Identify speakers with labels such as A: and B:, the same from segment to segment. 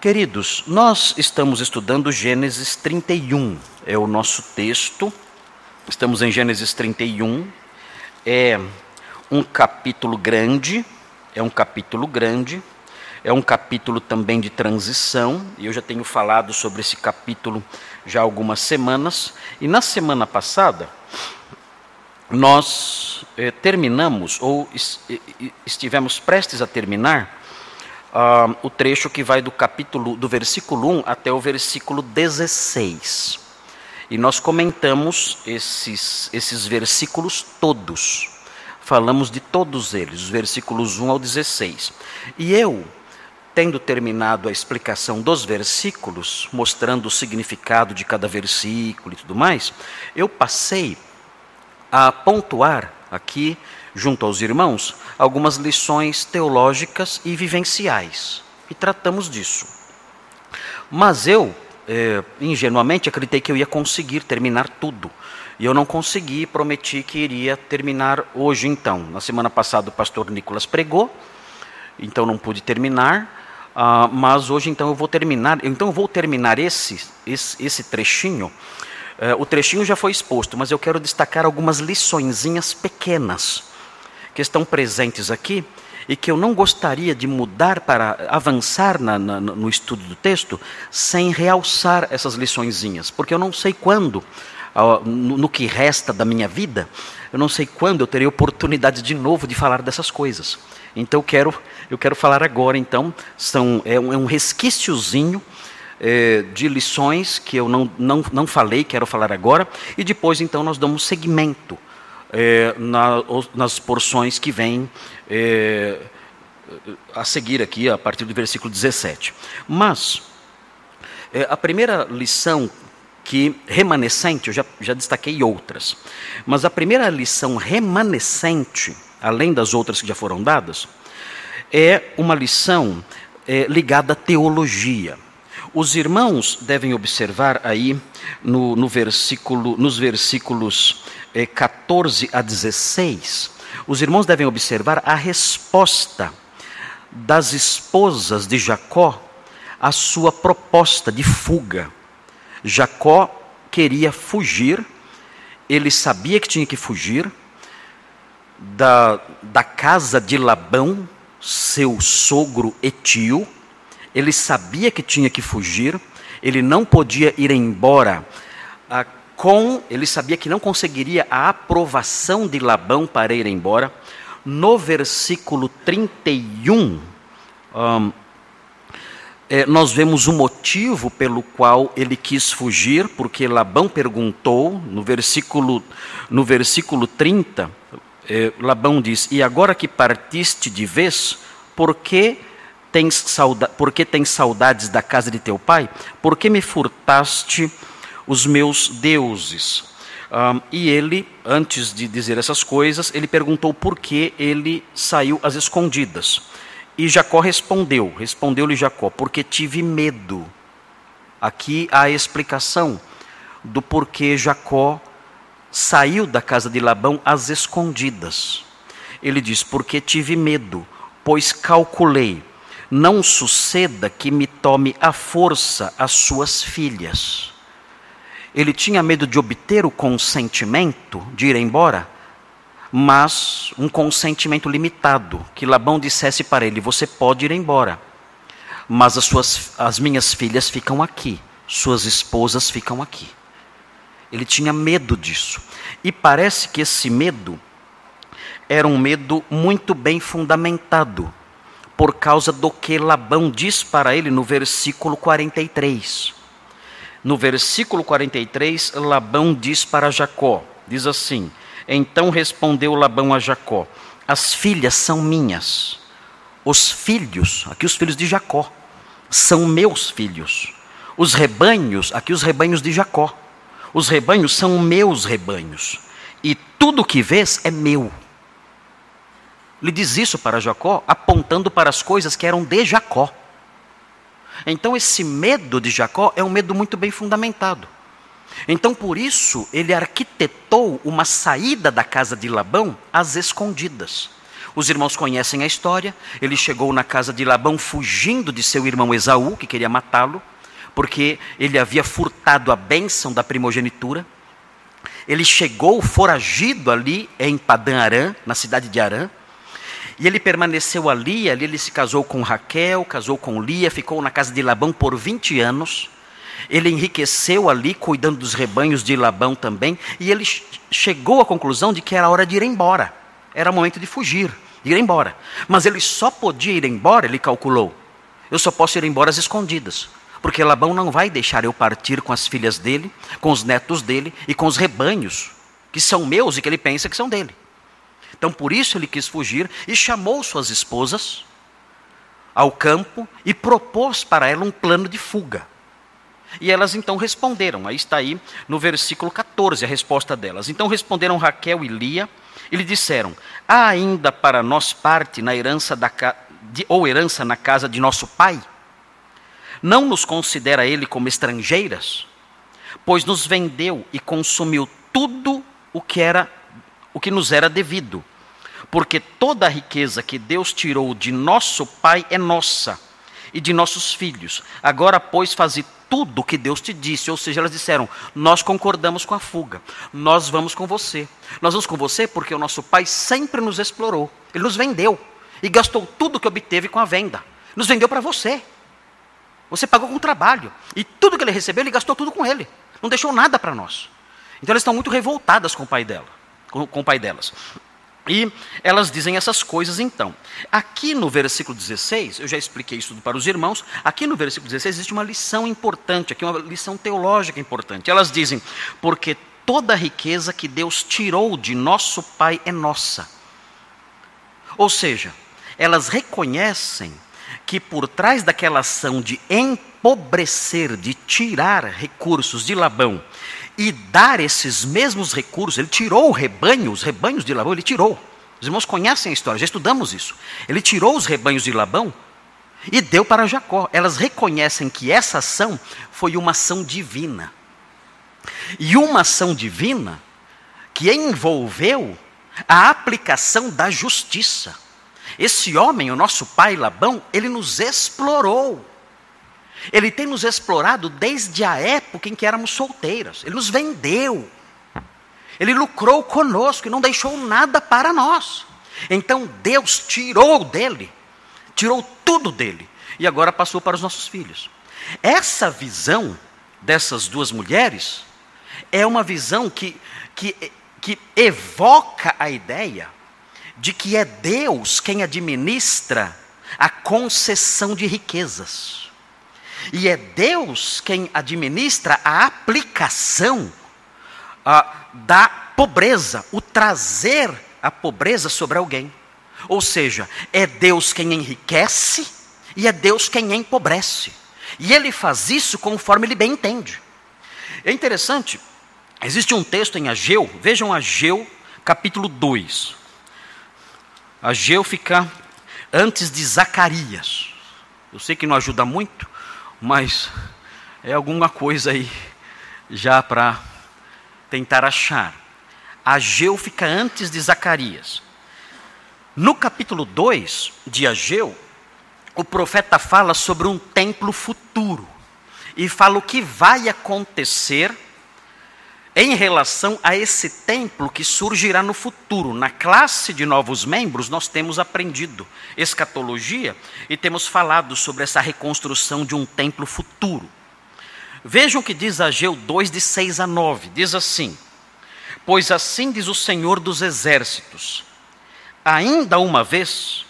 A: Queridos, nós estamos estudando Gênesis 31, é o nosso texto. Estamos em Gênesis 31. É um capítulo grande, é um capítulo grande, é um capítulo também de transição, e eu já tenho falado sobre esse capítulo já algumas semanas. E na semana passada, nós eh, terminamos, ou estivemos prestes a terminar, o trecho que vai do capítulo, do versículo 1 até o versículo 16. E nós comentamos esses, esses versículos todos. Falamos de todos eles, os versículos 1 ao 16. E eu, tendo terminado a explicação dos versículos, mostrando o significado de cada versículo e tudo mais, eu passei a pontuar aqui junto aos irmãos, algumas lições teológicas e vivenciais. E tratamos disso. Mas eu, é, ingenuamente, acreditei que eu ia conseguir terminar tudo. E eu não consegui, prometi que iria terminar hoje então. Na semana passada o pastor Nicolas pregou, então não pude terminar. Uh, mas hoje então eu vou terminar. Então eu vou terminar esse, esse, esse trechinho. Uh, o trechinho já foi exposto, mas eu quero destacar algumas liçõezinhas pequenas que estão presentes aqui e que eu não gostaria de mudar para avançar na, na, no estudo do texto sem realçar essas liçõezinhas, porque eu não sei quando, no, que resta da minha vida, eu não sei quando eu terei oportunidade de novo de falar dessas coisas. Então eu quero, eu quero falar agora. Então são é um, é um resquíciozinho é, de lições que eu não, não, não falei, quero falar agora, e depois então nós damos seguimento é, na, nas porções que vêm é, a seguir aqui, a partir do versículo 17. Mas, é, a primeira lição que remanescente, eu já, já destaquei outras, mas a primeira lição remanescente, além das outras que já foram dadas, é uma lição é, ligada à teologia. Os irmãos devem observar aí no, no versículo, nos versículos 14 eh, a 16, os irmãos devem observar a resposta das esposas de Jacó à sua proposta de fuga. Jacó queria fugir, ele sabia que tinha que fugir da, da casa de Labão, seu sogro etio, ele sabia que tinha que fugir, ele não podia ir embora com, ele sabia que não conseguiria a aprovação de Labão para ir embora. No versículo 31, um, é, nós vemos o motivo pelo qual ele quis fugir, porque Labão perguntou, no versículo, no versículo 30, é, Labão diz: E agora que partiste de vez, por que tens saudades da casa de teu pai? Por que me furtaste? Os meus deuses. Um, e ele, antes de dizer essas coisas, ele perguntou por que ele saiu às escondidas. E Jacó respondeu: Respondeu-lhe Jacó, porque tive medo. Aqui há a explicação do porquê Jacó saiu da casa de Labão às escondidas. Ele diz: Porque tive medo, pois calculei, não suceda que me tome à força as suas filhas ele tinha medo de obter o consentimento de ir embora, mas um consentimento limitado, que Labão dissesse para ele: Você pode ir embora, mas as, suas, as minhas filhas ficam aqui, suas esposas ficam aqui. Ele tinha medo disso. E parece que esse medo era um medo muito bem fundamentado, por causa do que Labão diz para ele no versículo 43. No versículo 43, Labão diz para Jacó: diz assim: Então respondeu Labão a Jacó: As filhas são minhas, os filhos, aqui os filhos de Jacó, são meus filhos. Os rebanhos, aqui os rebanhos de Jacó, os rebanhos são meus rebanhos, e tudo que vês é meu. Ele diz isso para Jacó, apontando para as coisas que eram de Jacó. Então, esse medo de Jacó é um medo muito bem fundamentado. Então, por isso, ele arquitetou uma saída da casa de Labão às escondidas. Os irmãos conhecem a história. Ele chegou na casa de Labão fugindo de seu irmão Esaú, que queria matá-lo, porque ele havia furtado a bênção da primogenitura. Ele chegou foragido ali em Padã Arã, na cidade de Arã. E ele permaneceu ali, ali ele se casou com Raquel, casou com Lia, ficou na casa de Labão por 20 anos. Ele enriqueceu ali, cuidando dos rebanhos de Labão também, e ele chegou à conclusão de que era hora de ir embora. Era momento de fugir, de ir embora. Mas ele só podia ir embora, ele calculou. Eu só posso ir embora às escondidas, porque Labão não vai deixar eu partir com as filhas dele, com os netos dele e com os rebanhos, que são meus e que ele pensa que são dele. Então por isso ele quis fugir e chamou suas esposas ao campo e propôs para ela um plano de fuga. E elas então responderam, aí está aí no versículo 14 a resposta delas. Então responderam Raquel e Lia e lhe disseram: Há ainda para nós parte na herança da de, ou herança na casa de nosso pai? Não nos considera ele como estrangeiras? Pois nos vendeu e consumiu tudo o que era o que nos era devido. Porque toda a riqueza que Deus tirou de nosso pai é nossa e de nossos filhos. Agora, pois, faze tudo o que Deus te disse. Ou seja, elas disseram: Nós concordamos com a fuga, nós vamos com você. Nós vamos com você porque o nosso pai sempre nos explorou, ele nos vendeu e gastou tudo que obteve com a venda. Nos vendeu para você. Você pagou com trabalho. E tudo que ele recebeu, ele gastou tudo com ele. Não deixou nada para nós. Então elas estão muito revoltadas com o pai dela, com, com o pai delas. E elas dizem essas coisas então. Aqui no versículo 16, eu já expliquei isso para os irmãos, aqui no versículo 16 existe uma lição importante, aqui uma lição teológica importante. Elas dizem: "Porque toda a riqueza que Deus tirou de nosso pai é nossa". Ou seja, elas reconhecem que por trás daquela ação de empobrecer, de tirar recursos de Labão e dar esses mesmos recursos. Ele tirou o rebanho, os rebanhos de Labão, ele tirou. Os irmãos conhecem a história, já estudamos isso. Ele tirou os rebanhos de Labão e deu para Jacó. Elas reconhecem que essa ação foi uma ação divina. E uma ação divina que envolveu a aplicação da justiça. Esse homem, o nosso pai Labão, ele nos explorou. Ele tem nos explorado desde a época em que éramos solteiras. Ele nos vendeu. Ele lucrou conosco e não deixou nada para nós. Então Deus tirou dele, tirou tudo dele e agora passou para os nossos filhos. Essa visão dessas duas mulheres é uma visão que, que, que evoca a ideia de que é Deus quem administra a concessão de riquezas. E é Deus quem administra a aplicação uh, da pobreza, o trazer a pobreza sobre alguém. Ou seja, é Deus quem enriquece e é Deus quem empobrece. E ele faz isso conforme ele bem entende. É interessante, existe um texto em Ageu, vejam Ageu, capítulo 2. Ageu fica antes de Zacarias. Eu sei que não ajuda muito, mas é alguma coisa aí já para tentar achar. Ageu fica antes de Zacarias. No capítulo 2 de Ageu, o profeta fala sobre um templo futuro e fala o que vai acontecer em relação a esse templo que surgirá no futuro. Na classe de novos membros, nós temos aprendido escatologia e temos falado sobre essa reconstrução de um templo futuro. Vejam o que diz Ageu 2, de 6 a 9: diz assim: Pois assim diz o Senhor dos exércitos: Ainda uma vez,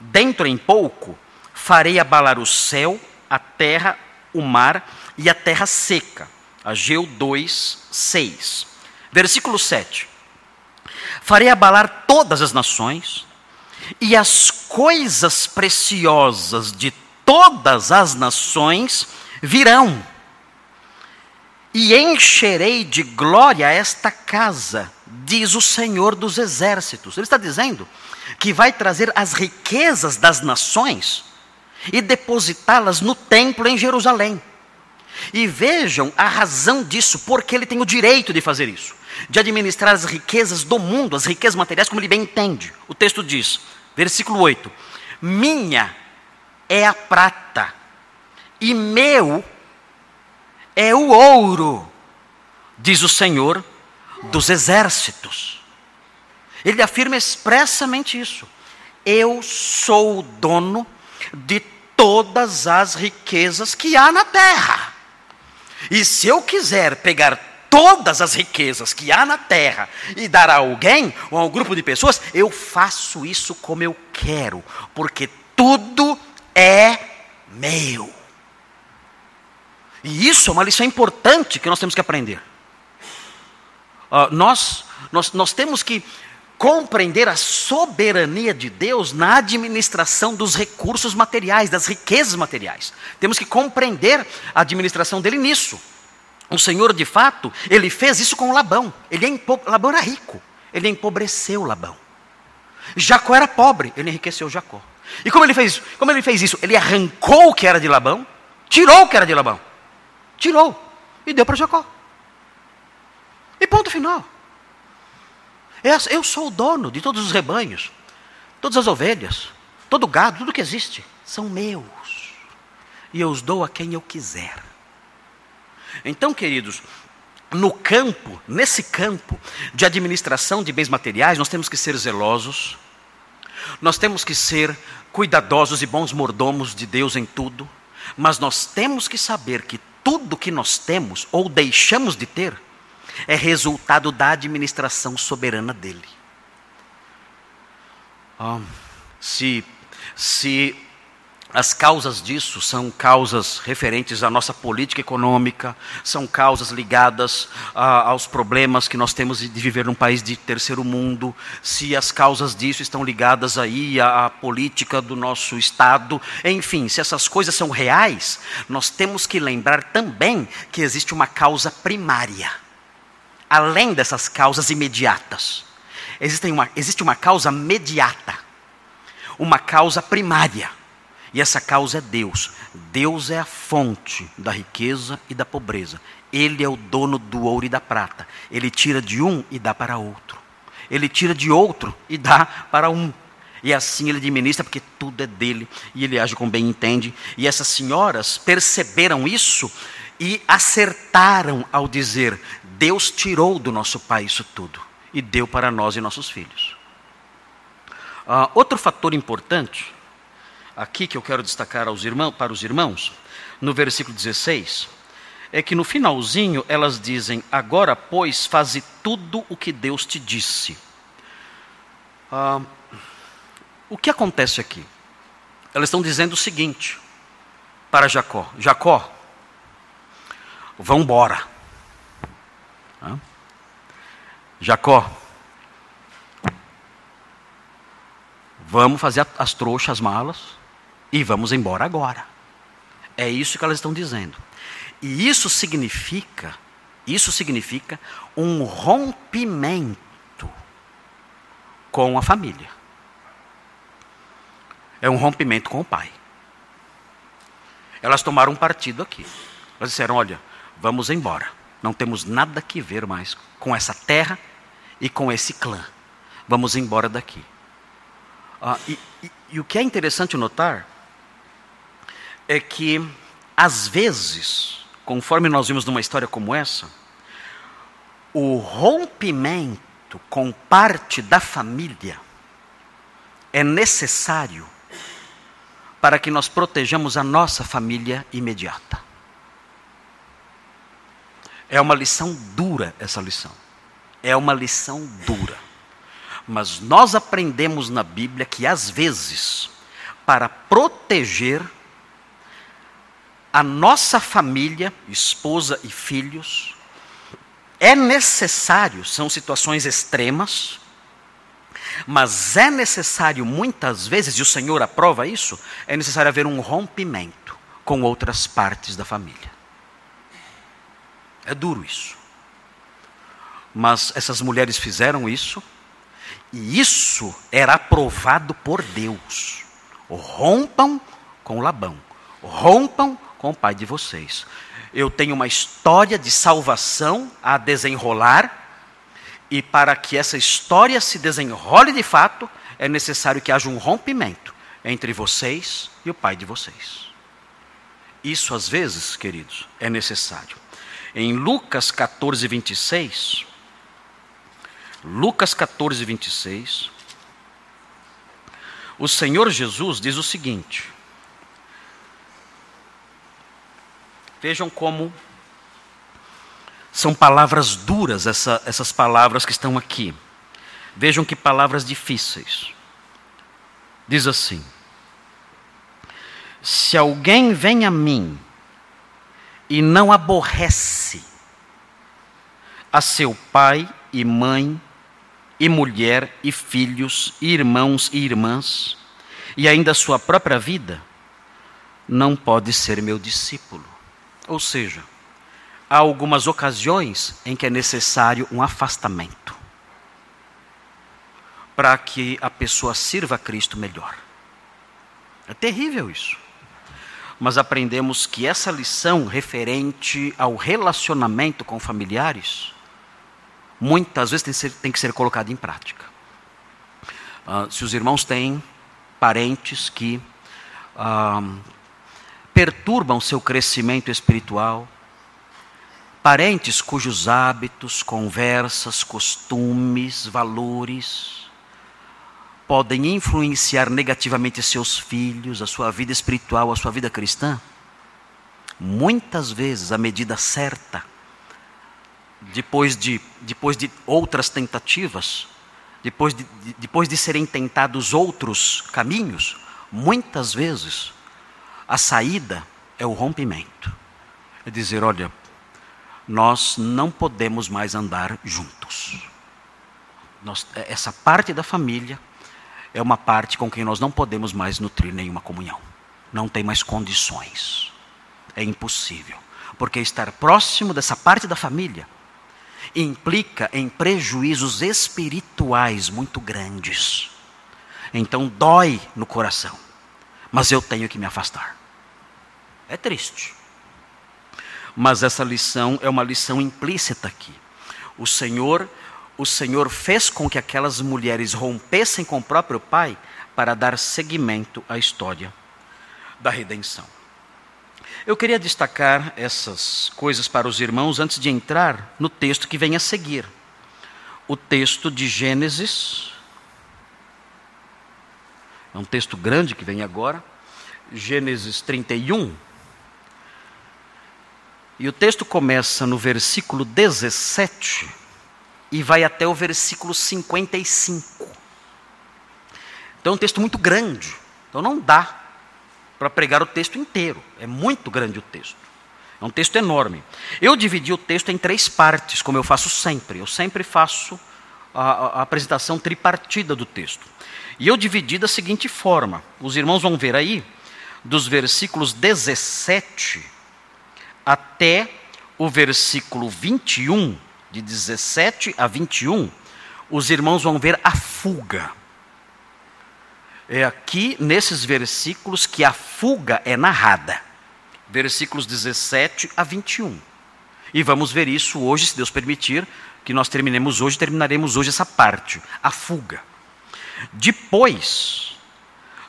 A: dentro em pouco, farei abalar o céu, a terra, o mar e a terra seca Ageu 2, 6. Versículo 7. Farei abalar todas as nações, e as coisas preciosas de todas as nações virão, e encherei de glória esta casa, diz o Senhor dos exércitos. Ele está dizendo que vai trazer as riquezas das nações e depositá-las no templo em Jerusalém. E vejam a razão disso, porque ele tem o direito de fazer isso. de administrar as riquezas do mundo, as riquezas materiais, como ele bem entende. O texto diz, versículo 8: Minha é a prata, e meu é o ouro, diz o Senhor dos exércitos. Ele afirma expressamente isso. Eu sou o dono de todas as riquezas que há na terra. E se eu quiser pegar todas as riquezas que há na terra e dar a alguém ou a um grupo de pessoas, eu faço isso como eu quero, porque tudo é meu. E isso é uma lição importante que nós temos que aprender. Uh, nós, nós, nós temos que compreender a soberania de Deus na administração dos recursos materiais, das riquezas materiais. Temos que compreender a administração dele nisso. O Senhor, de fato, ele fez isso com Labão. Ele empo... Labão era rico, ele empobreceu Labão. Jacó era pobre, ele enriqueceu Jacó. E como ele fez, como ele fez isso? Ele arrancou o que era de Labão, tirou o que era de Labão. Tirou e deu para Jacó. E ponto final. Eu sou o dono de todos os rebanhos, todas as ovelhas, todo o gado, tudo que existe, são meus. E eu os dou a quem eu quiser. Então, queridos, no campo, nesse campo de administração de bens materiais, nós temos que ser zelosos, nós temos que ser cuidadosos e bons mordomos de Deus em tudo, mas nós temos que saber que tudo que nós temos ou deixamos de ter é resultado da administração soberana dele. Oh, se, se as causas disso são causas referentes à nossa política econômica, são causas ligadas ah, aos problemas que nós temos de viver num país de terceiro mundo, se as causas disso estão ligadas aí à, à política do nosso Estado, enfim, se essas coisas são reais, nós temos que lembrar também que existe uma causa primária além dessas causas imediatas. Existe uma, existe uma causa mediata, uma causa primária. E essa causa é Deus. Deus é a fonte da riqueza e da pobreza. Ele é o dono do ouro e da prata. Ele tira de um e dá para outro. Ele tira de outro e dá para um. E assim ele administra, porque tudo é dele. E ele age como bem entende. E essas senhoras perceberam isso e acertaram ao dizer: Deus tirou do nosso pai isso tudo e deu para nós e nossos filhos. Uh, outro fator importante, aqui que eu quero destacar aos para os irmãos, no versículo 16, é que no finalzinho elas dizem: Agora, pois, faze tudo o que Deus te disse. Uh, o que acontece aqui? Elas estão dizendo o seguinte para Jacó: Jacó, vão embora. Jacó, vamos fazer as trouxas, as malas e vamos embora agora. É isso que elas estão dizendo. E isso significa, isso significa um rompimento com a família. É um rompimento com o pai. Elas tomaram um partido aqui. Elas disseram: olha, vamos embora. Não temos nada que ver mais com essa terra e com esse clã. Vamos embora daqui. Ah, e, e, e o que é interessante notar é que, às vezes, conforme nós vimos numa história como essa, o rompimento com parte da família é necessário para que nós protejamos a nossa família imediata. É uma lição dura essa lição. É uma lição dura. Mas nós aprendemos na Bíblia que às vezes, para proteger a nossa família, esposa e filhos, é necessário, são situações extremas, mas é necessário muitas vezes, e o Senhor aprova isso, é necessário haver um rompimento com outras partes da família. É duro isso. Mas essas mulheres fizeram isso, e isso era aprovado por Deus. Rompam com Labão, rompam com o pai de vocês. Eu tenho uma história de salvação a desenrolar, E para que essa história se desenrole de fato, é necessário que haja um rompimento entre vocês e o pai de vocês. Isso, às vezes, queridos, é necessário. Em Lucas 14, 26, Lucas 14, 26, o Senhor Jesus diz o seguinte: Vejam como são palavras duras essa, essas palavras que estão aqui. Vejam que palavras difíceis. Diz assim: Se alguém vem a mim e não aborrece a seu pai e mãe, e mulher, e filhos, e irmãos e irmãs, e ainda a sua própria vida, não pode ser meu discípulo. Ou seja, há algumas ocasiões em que é necessário um afastamento para que a pessoa sirva a Cristo melhor. É terrível isso. Mas aprendemos que essa lição referente ao relacionamento com familiares, muitas vezes tem que ser, tem que ser colocada em prática. Uh, se os irmãos têm parentes que uh, perturbam seu crescimento espiritual, parentes cujos hábitos, conversas, costumes, valores podem influenciar negativamente seus filhos, a sua vida espiritual, a sua vida cristã, muitas vezes a medida certa, depois de, depois de outras tentativas, depois de, depois de serem tentados outros caminhos, muitas vezes a saída é o rompimento. É dizer, olha, nós não podemos mais andar juntos. Nós, essa parte da família é uma parte com quem nós não podemos mais nutrir nenhuma comunhão. Não tem mais condições. É impossível. Porque estar próximo dessa parte da família implica em prejuízos espirituais muito grandes. Então dói no coração. Mas eu tenho que me afastar. É triste. Mas essa lição é uma lição implícita aqui. O Senhor, o Senhor fez com que aquelas mulheres rompessem com o próprio pai para dar seguimento à história da redenção. Eu queria destacar essas coisas para os irmãos antes de entrar no texto que vem a seguir. O texto de Gênesis. É um texto grande que vem agora. Gênesis 31. E o texto começa no versículo 17 e vai até o versículo 55. Então é um texto muito grande. Então não dá para pregar o texto inteiro. É muito grande o texto. É um texto enorme. Eu dividi o texto em três partes, como eu faço sempre. Eu sempre faço a, a apresentação tripartida do texto. E eu dividi da seguinte forma: os irmãos vão ver aí, dos versículos 17 até o versículo 21, de 17 a 21, os irmãos vão ver a fuga. É aqui nesses versículos que a fuga é narrada. Versículos 17 a 21. E vamos ver isso hoje, se Deus permitir, que nós terminemos hoje, terminaremos hoje essa parte, a fuga. Depois,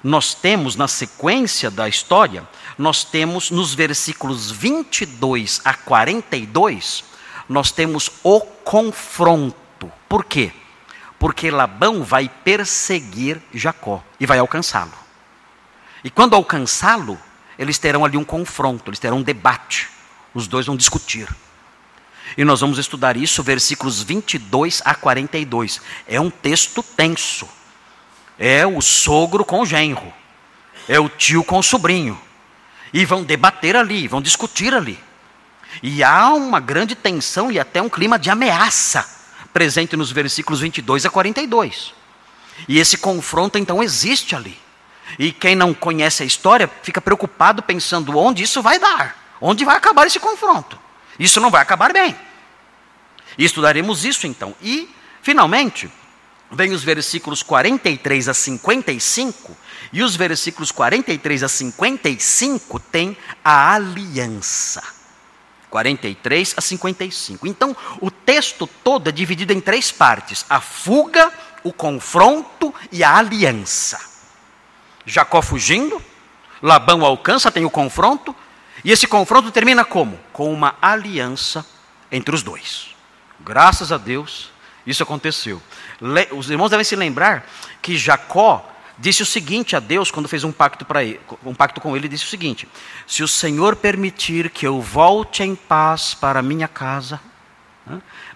A: nós temos na sequência da história nós temos nos versículos 22 a 42, nós temos o confronto. Por quê? Porque Labão vai perseguir Jacó e vai alcançá-lo. E quando alcançá-lo, eles terão ali um confronto, eles terão um debate. Os dois vão discutir. E nós vamos estudar isso, versículos 22 a 42. É um texto tenso. É o sogro com o genro. É o tio com o sobrinho. E vão debater ali, vão discutir ali. E há uma grande tensão e até um clima de ameaça presente nos versículos 22 a 42. E esse confronto então existe ali. E quem não conhece a história fica preocupado pensando onde isso vai dar, onde vai acabar esse confronto. Isso não vai acabar bem. E estudaremos isso então. E, finalmente, vem os versículos 43 a 55, e os versículos 43 a 55 têm a aliança. 43 a 55. Então, o texto todo é dividido em três partes: a fuga, o confronto e a aliança. Jacó fugindo, Labão alcança, tem o confronto, e esse confronto termina como? Com uma aliança entre os dois. Graças a Deus, isso aconteceu. Os irmãos devem se lembrar que Jacó disse o seguinte a Deus quando fez um pacto ele, um pacto com ele, disse o seguinte: Se o Senhor permitir que eu volte em paz para minha casa,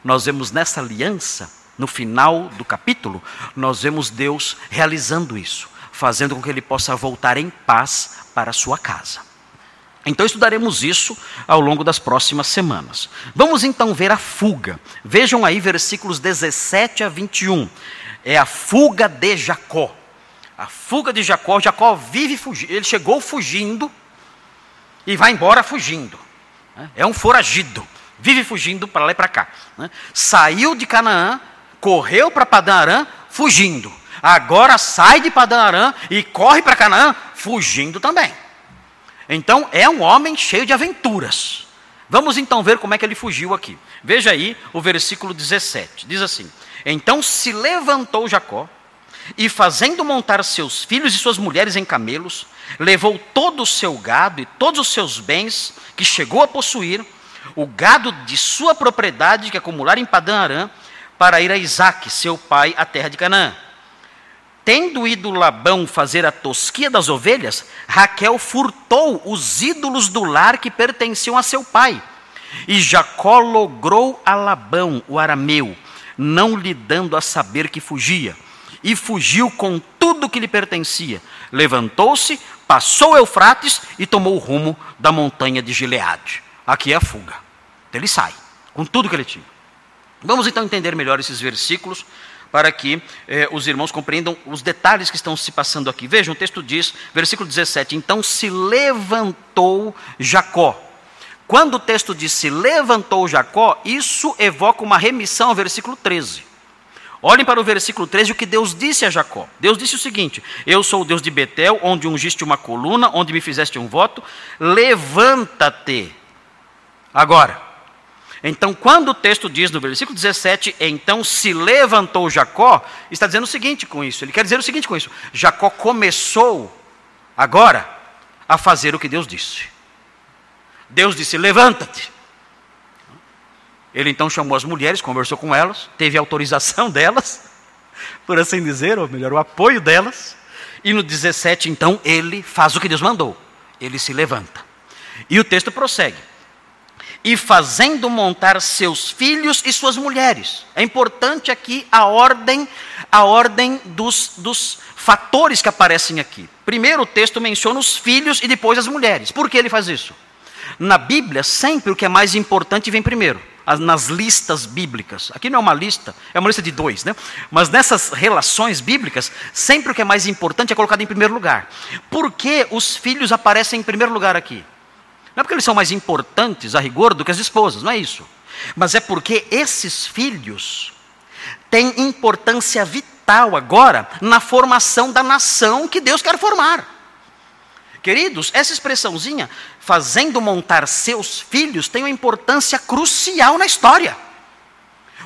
A: nós vemos nessa aliança, no final do capítulo, nós vemos Deus realizando isso, fazendo com que ele possa voltar em paz para sua casa. Então estudaremos isso ao longo das próximas semanas. Vamos então ver a fuga. Vejam aí versículos 17 a 21. É a fuga de Jacó. A fuga de Jacó. Jacó vive fugindo. Ele chegou fugindo e vai embora fugindo. É um foragido. Vive fugindo para lá e para cá. Saiu de Canaã, correu para Padan fugindo. Agora sai de Padan e corre para Canaã, fugindo também. Então é um homem cheio de aventuras. Vamos então ver como é que ele fugiu aqui. Veja aí o versículo 17. Diz assim: Então se levantou Jacó e, fazendo montar seus filhos e suas mulheres em camelos, levou todo o seu gado e todos os seus bens que chegou a possuir, o gado de sua propriedade que acumulara em Padã Arã, para ir a Isaque, seu pai, à terra de Canaã. Tendo ido Labão fazer a tosquia das ovelhas, Raquel furtou os ídolos do lar que pertenciam a seu pai. E Jacó logrou a Labão, o arameu, não lhe dando a saber que fugia. E fugiu com tudo que lhe pertencia. Levantou-se, passou Eufrates e tomou o rumo da montanha de Gileade. Aqui é a fuga. Então ele sai, com tudo que ele tinha. Vamos então entender melhor esses versículos para que eh, os irmãos compreendam os detalhes que estão se passando aqui. Vejam, o texto diz, versículo 17: Então se levantou Jacó. Quando o texto diz se levantou Jacó, isso evoca uma remissão ao versículo 13. Olhem para o versículo 13 o que Deus disse a Jacó. Deus disse o seguinte: Eu sou o Deus de Betel, onde ungiste uma coluna, onde me fizeste um voto. Levanta-te. Agora, então, quando o texto diz no versículo 17, então se levantou Jacó, está dizendo o seguinte com isso. Ele quer dizer o seguinte com isso: Jacó começou agora a fazer o que Deus disse. Deus disse: levanta-te. Ele então chamou as mulheres, conversou com elas, teve autorização delas, por assim dizer, ou melhor, o apoio delas. E no 17, então, ele faz o que Deus mandou. Ele se levanta. E o texto prossegue e fazendo montar seus filhos e suas mulheres. É importante aqui a ordem, a ordem dos, dos fatores que aparecem aqui. Primeiro o texto menciona os filhos e depois as mulheres. Por que ele faz isso? Na Bíblia, sempre o que é mais importante vem primeiro. Nas listas bíblicas. Aqui não é uma lista, é uma lista de dois, né? Mas nessas relações bíblicas, sempre o que é mais importante é colocado em primeiro lugar. Por que os filhos aparecem em primeiro lugar aqui? Não é porque eles são mais importantes, a rigor, do que as esposas, não é isso. Mas é porque esses filhos têm importância vital agora na formação da nação que Deus quer formar. Queridos, essa expressãozinha, fazendo montar seus filhos, tem uma importância crucial na história.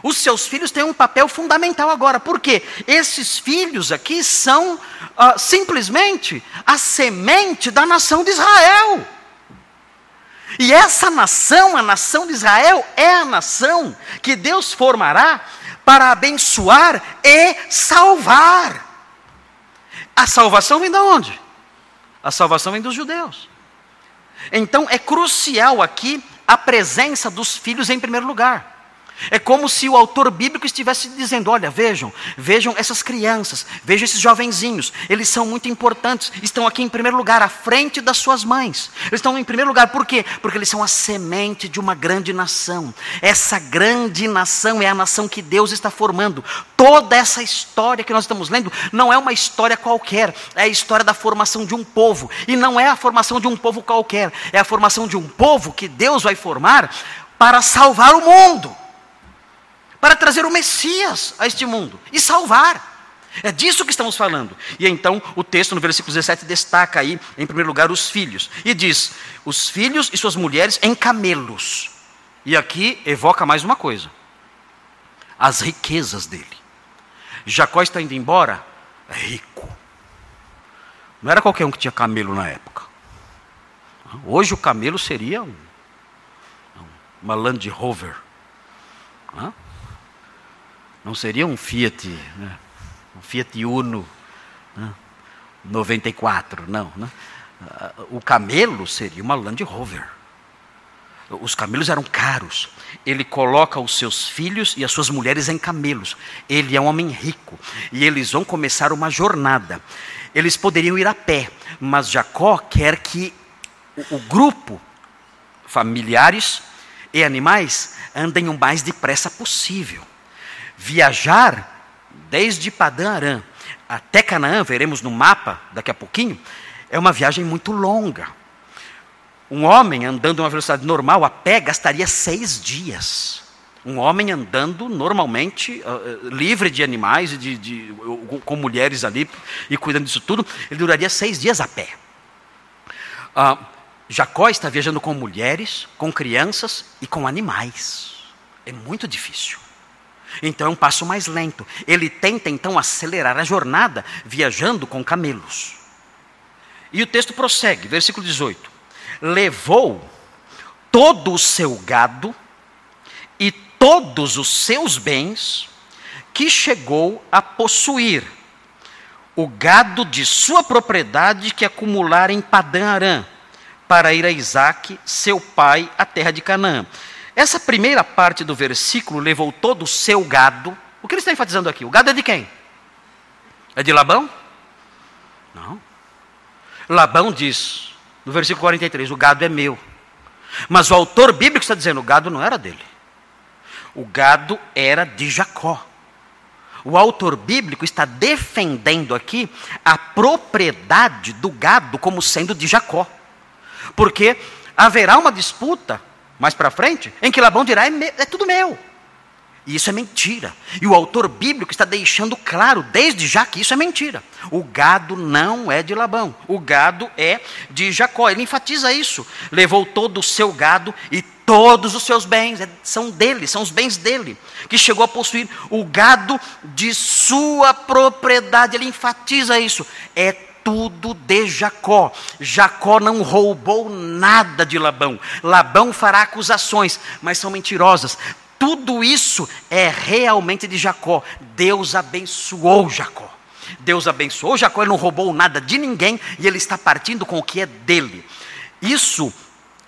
A: Os seus filhos têm um papel fundamental agora, porque esses filhos aqui são uh, simplesmente a semente da nação de Israel. E essa nação, a nação de Israel, é a nação que Deus formará para abençoar e salvar. A salvação vem de onde? A salvação vem dos judeus. Então é crucial aqui a presença dos filhos em primeiro lugar. É como se o autor bíblico estivesse dizendo: olha, vejam, vejam essas crianças, vejam esses jovenzinhos, eles são muito importantes, estão aqui em primeiro lugar, à frente das suas mães. Eles estão em primeiro lugar, por quê? Porque eles são a semente de uma grande nação. Essa grande nação é a nação que Deus está formando. Toda essa história que nós estamos lendo não é uma história qualquer, é a história da formação de um povo. E não é a formação de um povo qualquer, é a formação de um povo que Deus vai formar para salvar o mundo para trazer o Messias a este mundo e salvar. É disso que estamos falando. E então o texto no versículo 17 destaca aí, em primeiro lugar, os filhos. E diz: os filhos e suas mulheres em camelos. E aqui evoca mais uma coisa: as riquezas dele. Jacó está indo embora rico. Não era qualquer um que tinha camelo na época. Hoje o camelo seria um, uma Land Rover. Não seria um Fiat, né? um Fiat Uno né? 94, não. Né? O camelo seria uma Land Rover. Os camelos eram caros. Ele coloca os seus filhos e as suas mulheres em camelos. Ele é um homem rico. E eles vão começar uma jornada. Eles poderiam ir a pé, mas Jacó quer que o, o grupo, familiares e animais, andem o mais depressa possível. Viajar desde Padã Arã até Canaã, veremos no mapa daqui a pouquinho, é uma viagem muito longa. Um homem andando a uma velocidade normal a pé gastaria seis dias. Um homem andando normalmente, uh, livre de animais, de, de, com mulheres ali e cuidando disso tudo, ele duraria seis dias a pé. Uh, Jacó está viajando com mulheres, com crianças e com animais. É muito difícil. Então é um passo mais lento. Ele tenta então acelerar a jornada viajando com camelos. E o texto prossegue, versículo 18 levou todo o seu gado e todos os seus bens que chegou a possuir, o gado de sua propriedade que acumulara em Padã Arã, para ir a Isaac, seu pai, à terra de Canaã. Essa primeira parte do versículo levou todo o seu gado. O que ele está enfatizando aqui? O gado é de quem? É de Labão? Não. Labão diz: no versículo 43, o gado é meu. Mas o autor bíblico está dizendo: o gado não era dele. O gado era de Jacó. O autor bíblico está defendendo aqui a propriedade do gado como sendo de Jacó. Porque haverá uma disputa mais para frente em que Labão dirá: é, é tudo meu. E isso é mentira. E o autor bíblico está deixando claro, desde já, que isso é mentira. O gado não é de Labão. O gado é de Jacó. Ele enfatiza isso. Levou todo o seu gado e todos os seus bens. É, são dele, são os bens dele. Que chegou a possuir o gado de sua propriedade. Ele enfatiza isso. É tudo de Jacó. Jacó não roubou nada de Labão. Labão fará acusações, mas são mentirosas. Tudo isso é realmente de Jacó. Deus abençoou Jacó. Deus abençoou Jacó, ele não roubou nada de ninguém e ele está partindo com o que é dele. Isso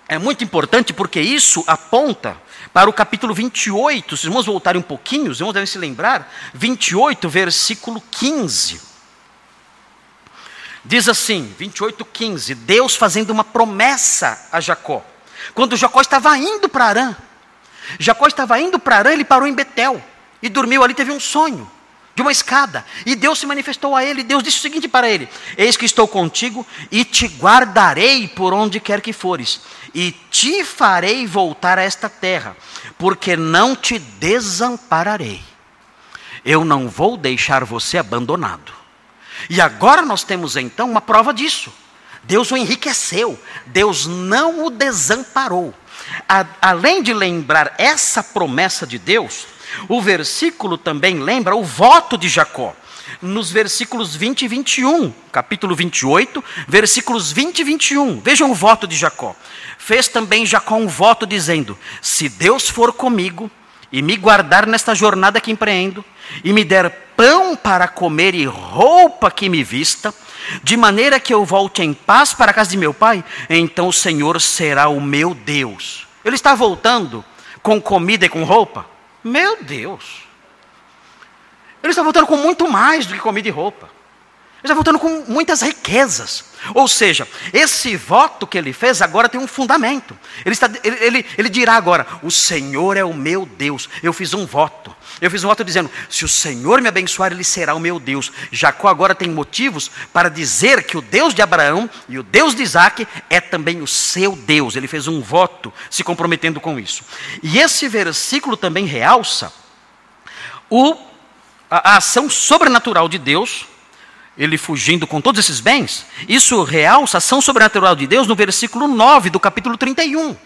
A: é muito importante porque isso aponta para o capítulo 28. Se vamos voltar um pouquinho, os irmãos devem se lembrar. 28, versículo 15. Diz assim, 28, 15: Deus fazendo uma promessa a Jacó. Quando Jacó estava indo para Arã, Jacó estava indo para Arã, ele parou em Betel e dormiu ali, teve um sonho de uma escada. E Deus se manifestou a ele. Deus disse o seguinte para ele: Eis que estou contigo e te guardarei por onde quer que fores, e te farei voltar a esta terra, porque não te desampararei. Eu não vou deixar você abandonado. E agora nós temos então uma prova disso. Deus o enriqueceu, Deus não o desamparou a, além de lembrar essa promessa de Deus, o versículo também lembra o voto de Jacó. Nos versículos 20 e 21, capítulo 28, versículos 20 e 21. Vejam o voto de Jacó. Fez também Jacó um voto dizendo: Se Deus for comigo e me guardar nesta jornada que empreendo, e me der pão para comer e roupa que me vista, de maneira que eu volte em paz para a casa de meu pai, então o Senhor será o meu Deus. Ele está voltando com comida e com roupa? Meu Deus! Ele está voltando com muito mais do que comida e roupa. Ele está voltando com muitas riquezas. Ou seja, esse voto que ele fez agora tem um fundamento. Ele, está, ele, ele, ele dirá agora: O Senhor é o meu Deus. Eu fiz um voto. Eu fiz um voto dizendo: Se o Senhor me abençoar, Ele será o meu Deus. Jacó agora tem motivos para dizer que o Deus de Abraão e o Deus de Isaac é também o seu Deus. Ele fez um voto se comprometendo com isso. E esse versículo também realça o, a, a ação sobrenatural de Deus ele fugindo com todos esses bens, isso realça a ação sobrenatural de Deus no versículo 9 do capítulo 31.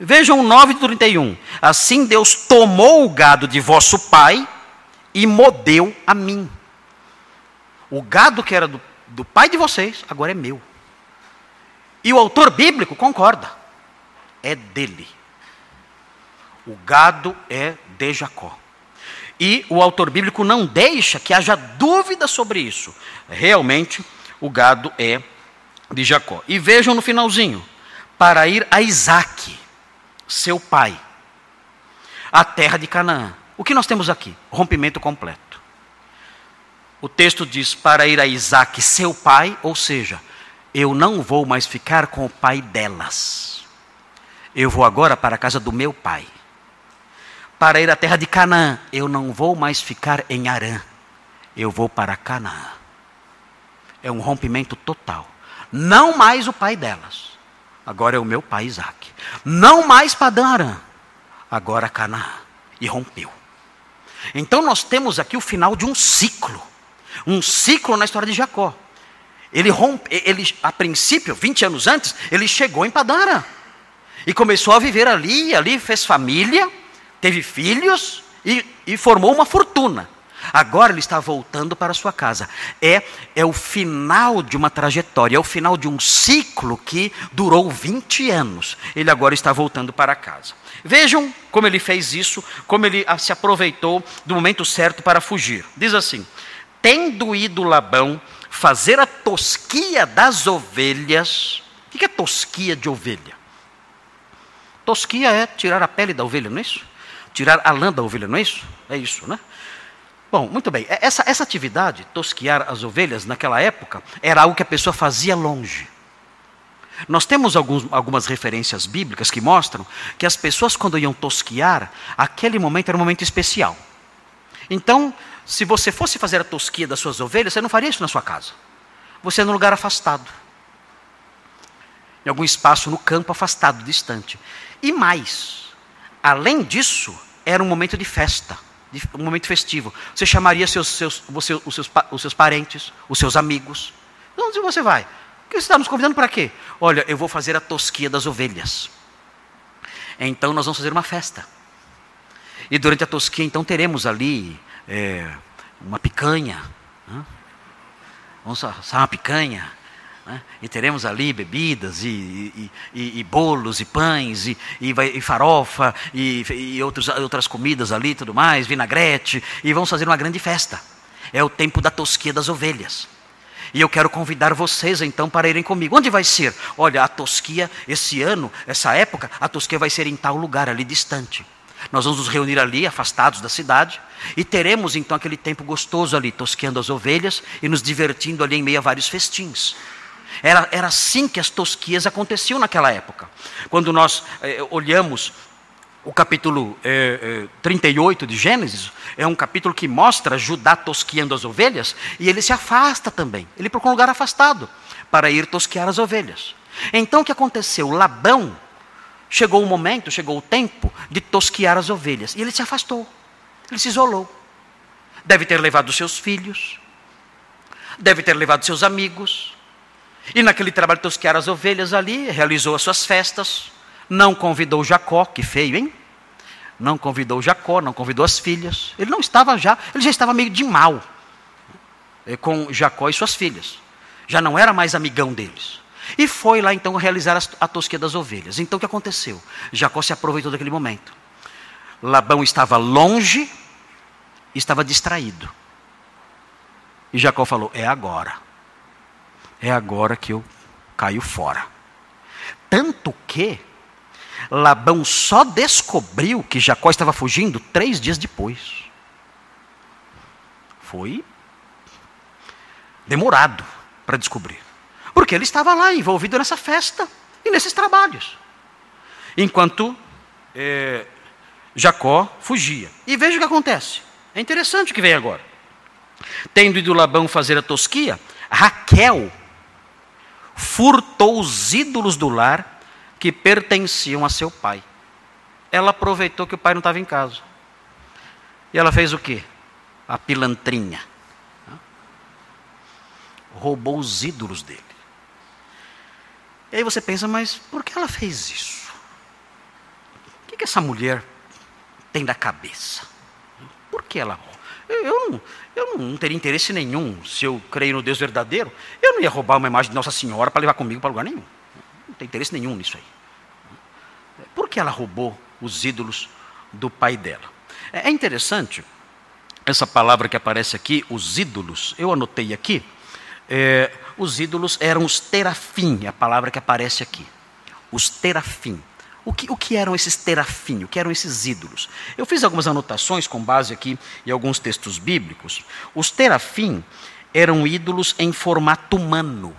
A: Vejam o 9 de 31. Assim Deus tomou o gado de vosso pai e modeu a mim. O gado que era do, do pai de vocês, agora é meu. E o autor bíblico concorda. É dele. O gado é de Jacó. E o autor bíblico não deixa que haja dúvida sobre isso. Realmente, o gado é de Jacó. E vejam no finalzinho: para ir a Isaac, seu pai, a terra de Canaã. O que nós temos aqui? Rompimento completo. O texto diz: para ir a Isaac, seu pai, ou seja, eu não vou mais ficar com o pai delas. Eu vou agora para a casa do meu pai para ir à terra de Canaã. Eu não vou mais ficar em Arã. Eu vou para Canaã. É um rompimento total. Não mais o pai delas. Agora é o meu pai Isaac. Não mais Padã Arã. Agora Canaã. E rompeu. Então nós temos aqui o final de um ciclo. Um ciclo na história de Jacó. Ele rompe, ele, a princípio, 20 anos antes, ele chegou em Padã E começou a viver ali, ali fez família teve filhos e, e formou uma fortuna. Agora ele está voltando para sua casa. É, é o final de uma trajetória, é o final de um ciclo que durou 20 anos. Ele agora está voltando para casa. Vejam como ele fez isso, como ele se aproveitou do momento certo para fugir. Diz assim: Tendo ido Labão fazer a tosquia das ovelhas. O que é tosquia de ovelha? Tosquia é tirar a pele da ovelha, não é isso? Tirar a lã da ovelha, não é isso? É isso, né? Bom, muito bem. É, essa, essa atividade, tosquiar as ovelhas, naquela época, era algo que a pessoa fazia longe. Nós temos alguns, algumas referências bíblicas que mostram que as pessoas, quando iam tosquiar, aquele momento era um momento especial. Então, se você fosse fazer a tosquia das suas ovelhas, você não faria isso na sua casa. Você é num lugar afastado. Em algum espaço no campo afastado, distante. E mais, Além disso, era um momento de festa, um momento festivo. Você chamaria seus, seus, você, os, seus, os seus parentes, os seus amigos. Onde você vai? você está nos convidando para quê? Olha, eu vou fazer a tosquia das ovelhas. Então nós vamos fazer uma festa. E durante a tosquia, então, teremos ali é, uma picanha. Né? Vamos assar uma picanha né? E teremos ali bebidas, e, e, e, e bolos, e pães, e, farofa, e, outros, outras comidas ali tudo mais, vinagrete, e vamos fazer uma grande festa. É o tempo da tosquia das ovelhas. E eu quero convidar vocês então para irem comigo. Onde vai ser? Olha, a tosquia, esse ano, essa época, a tosquia vai ser em tal lugar, ali distante. Nós vamos nos reunir ali, afastados da cidade, e teremos então aquele tempo gostoso ali, tosqueando as ovelhas e nos divertindo ali em meio a vários festins. Era, era assim que as tosquias aconteciam naquela época. Quando nós eh, olhamos o capítulo eh, eh, 38 de Gênesis, é um capítulo que mostra Judá tosquiando as ovelhas, e ele se afasta também. Ele procura um lugar afastado para ir tosquear as ovelhas. Então o que aconteceu? Labão chegou o momento, chegou o tempo de tosquear as ovelhas, e ele se afastou, ele se isolou. Deve ter levado seus filhos, deve ter levado seus amigos, e naquele trabalho de tosquear as ovelhas ali, realizou as suas festas, não convidou Jacó, que feio, hein? Não convidou Jacó, não convidou as filhas. Ele não estava já, ele já estava meio de mal eh, com Jacó e suas filhas. Já não era mais amigão deles. E foi lá então realizar a tosquia das ovelhas. Então o que aconteceu? Jacó se aproveitou daquele momento. Labão estava longe, estava distraído. E Jacó falou: É agora é agora que eu caio fora. Tanto que Labão só descobriu que Jacó estava fugindo três dias depois. Foi demorado para descobrir. Porque ele estava lá envolvido nessa festa e nesses trabalhos. Enquanto é, Jacó fugia. E veja o que acontece. É interessante o que vem agora. Tendo ido Labão fazer a tosquia, Raquel furtou os ídolos do lar que pertenciam a seu pai. Ela aproveitou que o pai não estava em casa. E ela fez o quê? A pilantrinha. Roubou os ídolos dele. E aí você pensa, mas por que ela fez isso? que essa mulher tem da cabeça? Por que ela eu não, eu não teria interesse nenhum, se eu creio no Deus verdadeiro, eu não ia roubar uma imagem de Nossa Senhora para levar comigo para lugar nenhum. Não tem interesse nenhum nisso aí. Por que ela roubou os ídolos do pai dela? É interessante essa palavra que aparece aqui, os ídolos, eu anotei aqui, é, os ídolos eram os terafim, é a palavra que aparece aqui. Os terafim. O que, o que eram esses terafim? O que eram esses ídolos? Eu fiz algumas anotações com base aqui em alguns textos bíblicos. Os terafim eram ídolos em formato humano.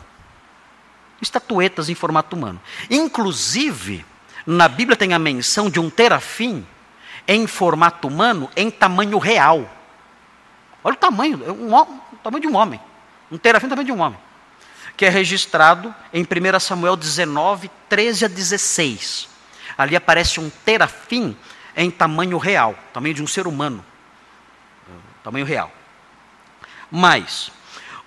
A: Estatuetas em formato humano. Inclusive, na Bíblia tem a menção de um terafim em formato humano em tamanho real. Olha o tamanho, é um, o tamanho de um homem. Um terafim tamanho de um homem. Que é registrado em 1 Samuel 19, 13 a 16. Ali aparece um terafim em tamanho real, tamanho de um ser humano. Tamanho real. Mas,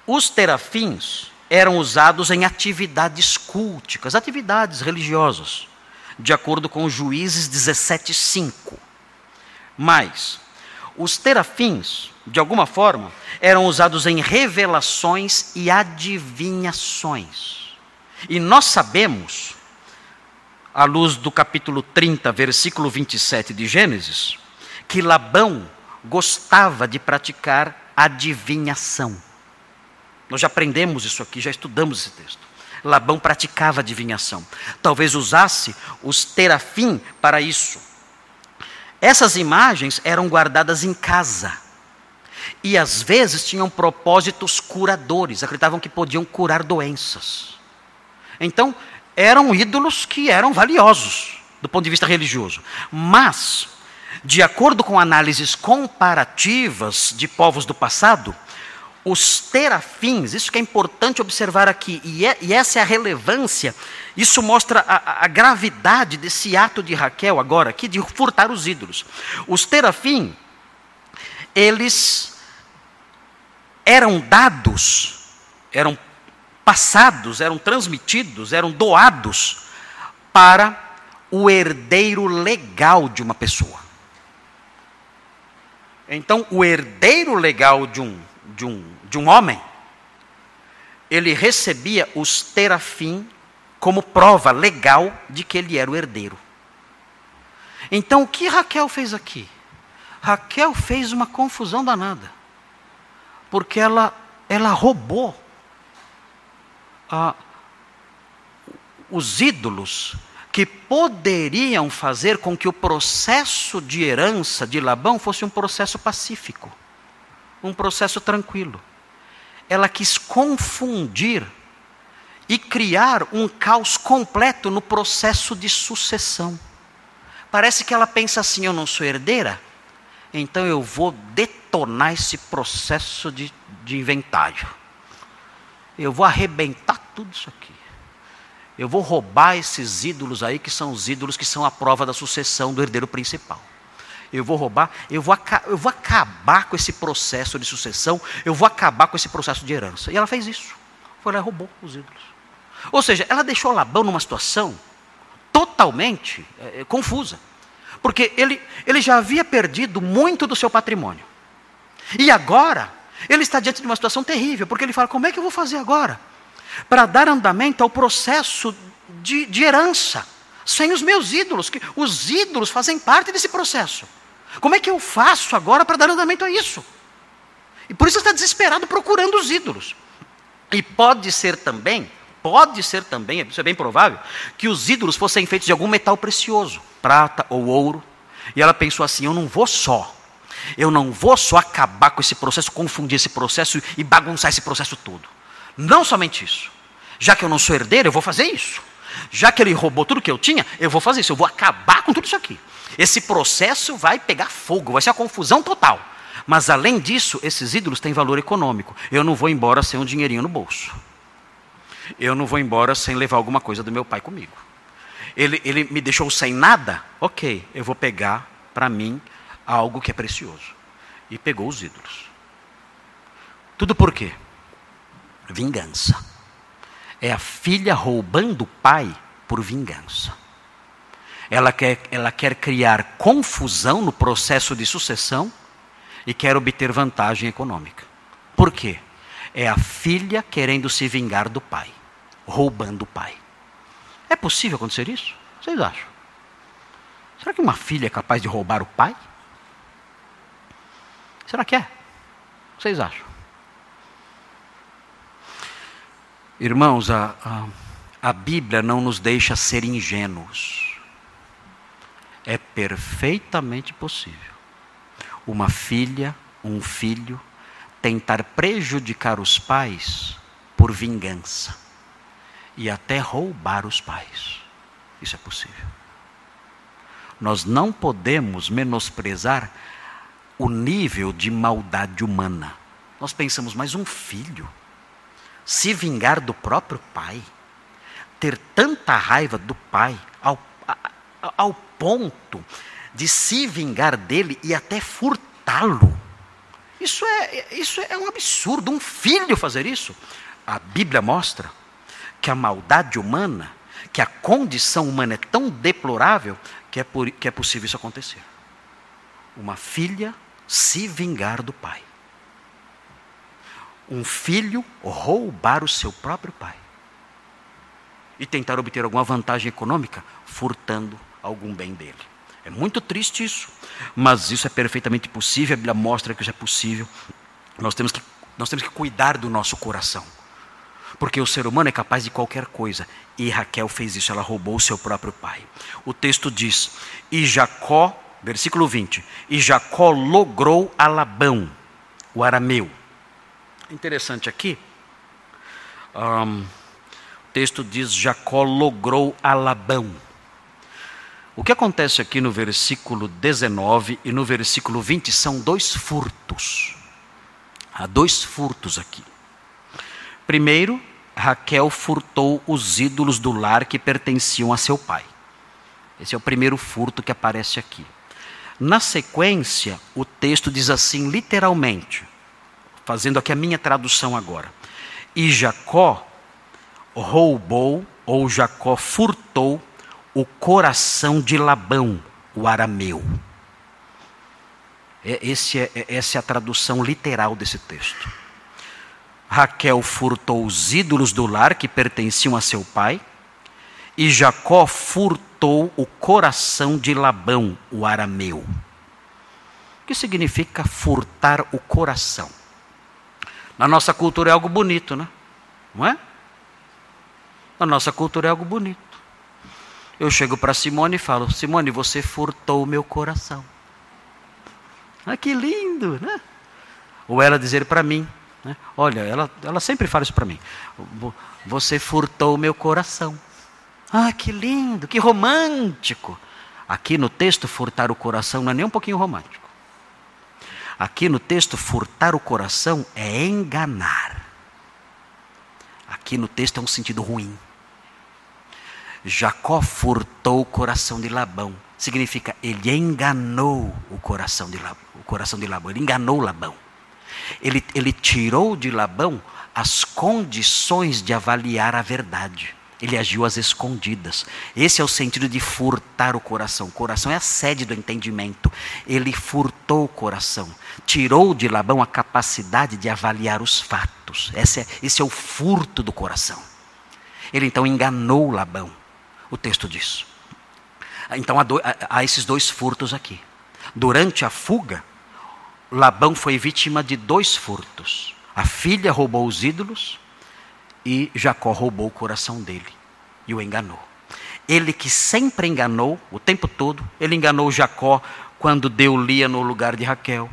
A: os terafins eram usados em atividades culticas, atividades religiosas, de acordo com Juízes 17:5. Mas os terafins, de alguma forma, eram usados em revelações e adivinhações. E nós sabemos, à luz do capítulo 30, versículo 27 de Gênesis, que Labão gostava de praticar adivinhação. Nós já aprendemos isso aqui, já estudamos esse texto. Labão praticava adivinhação. Talvez usasse os terafim para isso. Essas imagens eram guardadas em casa. E às vezes tinham propósitos curadores, acreditavam que podiam curar doenças. Então, eram ídolos que eram valiosos do ponto de vista religioso. Mas, de acordo com análises comparativas de povos do passado, os terafins, isso que é importante observar aqui, e, é, e essa é a relevância, isso mostra a, a, gravidade desse ato de Raquel agora aqui, de furtar os ídolos. Os terafim, eles eram dados, eram passados, eram transmitidos, eram doados para o herdeiro legal de uma pessoa. Então, o herdeiro legal de um, de um de um homem, ele recebia os terafim como prova legal de que ele era o herdeiro. Então, o que Raquel fez aqui? Raquel fez uma confusão danada, porque ela, ela roubou os ídolos que poderiam fazer com que o processo de herança de Labão fosse um processo pacífico, um processo tranquilo ela quis confundir e criar um caos completo no processo de sucessão. Parece que ela pensa assim: eu não sou herdeira, então eu vou detonar esse processo de, de inventário. Eu vou arrebentar tudo isso aqui. Eu vou roubar esses ídolos aí, que são os ídolos que são a prova da sucessão do herdeiro principal eu vou roubar, eu vou, eu vou acabar com esse processo de sucessão, eu vou acabar com esse processo de herança. E ela fez isso. Foi lá e roubou os ídolos. Ou seja, ela deixou Labão numa situação totalmente é, confusa. Porque ele, ele já havia perdido muito do seu patrimônio. E agora, ele está diante de uma situação terrível, porque ele fala: como é que eu vou fazer agora? Para dar andamento ao processo de, de herança sem os meus ídolos, que os ídolos fazem parte desse processo. Como é que eu faço agora para dar andamento a isso? E por isso está desesperado procurando os ídolos. E pode ser também, pode ser também, isso é bem provável, que os ídolos fossem feitos de algum metal precioso, prata ou ouro. E ela pensou assim: eu não vou só, eu não vou só acabar com esse processo, confundir esse processo e bagunçar esse processo todo. Não somente isso. Já que eu não sou herdeiro, eu vou fazer isso. Já que ele roubou tudo que eu tinha, eu vou fazer isso, eu vou acabar com tudo isso aqui. Esse processo vai pegar fogo, vai ser uma confusão total. Mas além disso, esses ídolos têm valor econômico. Eu não vou embora sem um dinheirinho no bolso. Eu não vou embora sem levar alguma coisa do meu pai comigo. Ele, ele me deixou sem nada? Ok, eu vou pegar para mim algo que é precioso. E pegou os ídolos. Tudo por quê? Vingança é a filha roubando o pai por vingança. ela quer, ela quer criar confusão no processo de sucessão e quer obter vantagem econômica. Por quê? É a filha querendo se vingar do pai, roubando o pai. É possível acontecer isso? Vocês acham? Será que uma filha é capaz de roubar o pai? Será que é? Vocês acham? Irmãos, a, a, a Bíblia não nos deixa ser ingênuos. É perfeitamente possível uma filha, um filho, tentar prejudicar os pais por vingança e até roubar os pais. Isso é possível. Nós não podemos menosprezar o nível de maldade humana. Nós pensamos, mas um filho se vingar do próprio pai, ter tanta raiva do pai ao, ao ponto de se vingar dele e até furtá-lo. Isso é, isso é um absurdo, um filho fazer isso. A Bíblia mostra que a maldade humana, que a condição humana é tão deplorável que é, por, que é possível isso acontecer. Uma filha se vingar do pai. Um filho roubar o seu próprio pai. E tentar obter alguma vantagem econômica furtando algum bem dele. É muito triste isso, mas isso é perfeitamente possível, a Bíblia mostra que isso é possível. Nós temos que, nós temos que cuidar do nosso coração. Porque o ser humano é capaz de qualquer coisa. E Raquel fez isso, ela roubou o seu próprio pai. O texto diz: E Jacó versículo 20. E Jacó logrou a Labão, o arameu. Interessante aqui. Um, o texto diz: Jacó logrou a Labão. O que acontece aqui no versículo 19 e no versículo 20 são dois furtos. Há dois furtos aqui. Primeiro, Raquel furtou os ídolos do lar que pertenciam a seu pai. Esse é o primeiro furto que aparece aqui. Na sequência, o texto diz assim, literalmente, fazendo aqui a minha tradução agora. E Jacó roubou, ou Jacó furtou, o coração de Labão, o arameu. Esse é, essa é a tradução literal desse texto. Raquel furtou os ídolos do lar que pertenciam a seu pai, e Jacó furtou o coração de Labão, o arameu. O que significa furtar o coração? Na nossa cultura é algo bonito, né? Não é? Na nossa cultura é algo bonito. Eu chego para Simone e falo: Simone, você furtou o meu coração. Ah, que lindo, né? Ou ela dizer para mim: né? Olha, ela, ela sempre fala isso para mim: Você furtou o meu coração. Ah, que lindo, que romântico. Aqui no texto, furtar o coração não é nem um pouquinho romântico. Aqui no texto, furtar o coração é enganar. Aqui no texto é um sentido ruim. Jacó furtou o coração de Labão. Significa, ele enganou o coração de Labão. O coração de Labão. Ele enganou Labão. Ele, ele tirou de Labão as condições de avaliar a verdade. Ele agiu às escondidas. Esse é o sentido de furtar o coração. O coração é a sede do entendimento. Ele furtou o coração. Tirou de Labão a capacidade de avaliar os fatos. Esse é, esse é o furto do coração. Ele então enganou Labão. O texto diz. Então há, do, há esses dois furtos aqui. Durante a fuga, Labão foi vítima de dois furtos. A filha roubou os ídolos e Jacó roubou o coração dele e o enganou. Ele que sempre enganou, o tempo todo, ele enganou Jacó quando deu Lia no lugar de Raquel.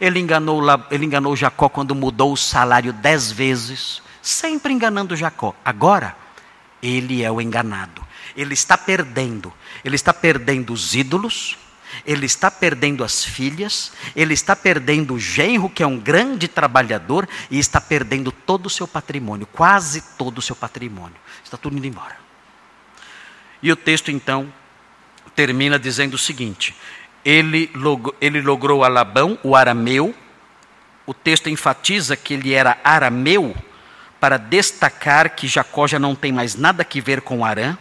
A: Ele enganou, ele enganou Jacó quando mudou o salário dez vezes, sempre enganando Jacó. Agora, ele é o enganado. Ele está perdendo. Ele está perdendo os ídolos, ele está perdendo as filhas, ele está perdendo o genro, que é um grande trabalhador, e está perdendo todo o seu patrimônio, quase todo o seu patrimônio. Está tudo indo embora. E o texto então termina dizendo o seguinte: ele, log ele logrou a Labão, o arameu. O texto enfatiza que ele era arameu, para destacar que Jacó já não tem mais nada que ver com Arã.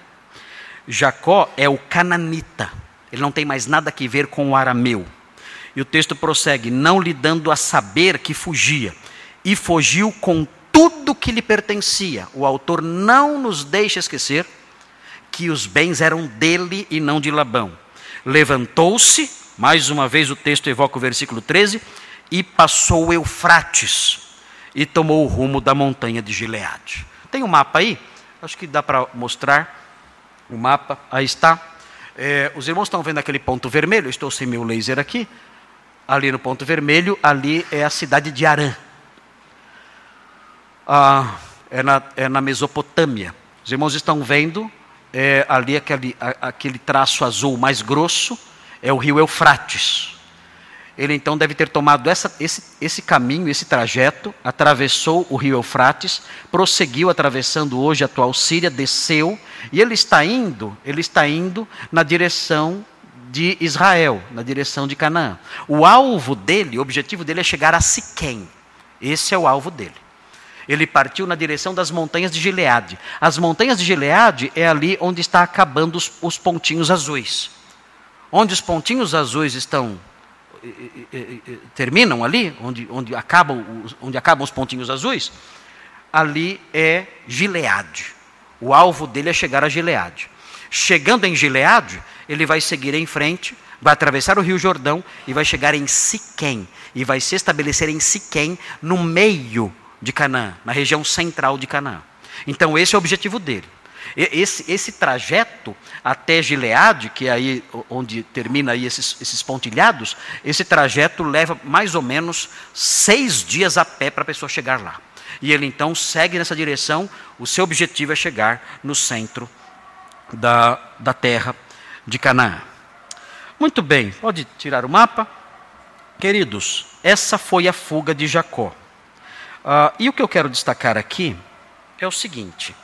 A: Jacó é o cananita. Ele não tem mais nada que ver com o arameu. E o texto prossegue: não lhe dando a saber que fugia, e fugiu com tudo que lhe pertencia. O autor não nos deixa esquecer que os bens eram dele e não de Labão. Levantou-se, mais uma vez o texto evoca o versículo 13, e passou o Eufrates e tomou o rumo da montanha de Gileade. Tem um mapa aí? Acho que dá para mostrar o mapa. Aí está. É, os irmãos estão vendo aquele ponto vermelho? Eu estou sem meu laser aqui. Ali no ponto vermelho, ali é a cidade de Arã. Ah, é, na, é na Mesopotâmia. Os irmãos estão vendo é, ali aquele, aquele traço azul mais grosso, é o rio Eufrates. Ele então deve ter tomado essa, esse, esse caminho, esse trajeto, atravessou o rio Eufrates, prosseguiu atravessando hoje a atual Síria, desceu, e ele está indo, ele está indo na direção de Israel, na direção de Canaã. O alvo dele, o objetivo dele é chegar a Siquém. Esse é o alvo dele. Ele partiu na direção das montanhas de Gileade. As montanhas de Gileade é ali onde está acabando os, os pontinhos azuis. Onde os pontinhos azuis estão terminam ali, onde, onde, acabam, onde acabam os pontinhos azuis, ali é Gileade. O alvo dele é chegar a Gileade. Chegando em Gileade, ele vai seguir em frente, vai atravessar o Rio Jordão e vai chegar em Siquém. E vai se estabelecer em Siquém, no meio de Canaã, na região central de Canaã. Então, esse é o objetivo dele. Esse, esse trajeto até Gileade, que é aí onde termina aí esses, esses pontilhados, esse trajeto leva mais ou menos seis dias a pé para a pessoa chegar lá. E ele então segue nessa direção, o seu objetivo é chegar no centro da, da terra de Canaã. Muito bem, pode tirar o mapa. Queridos, essa foi a fuga de Jacó. Uh, e o que eu quero destacar aqui é o seguinte: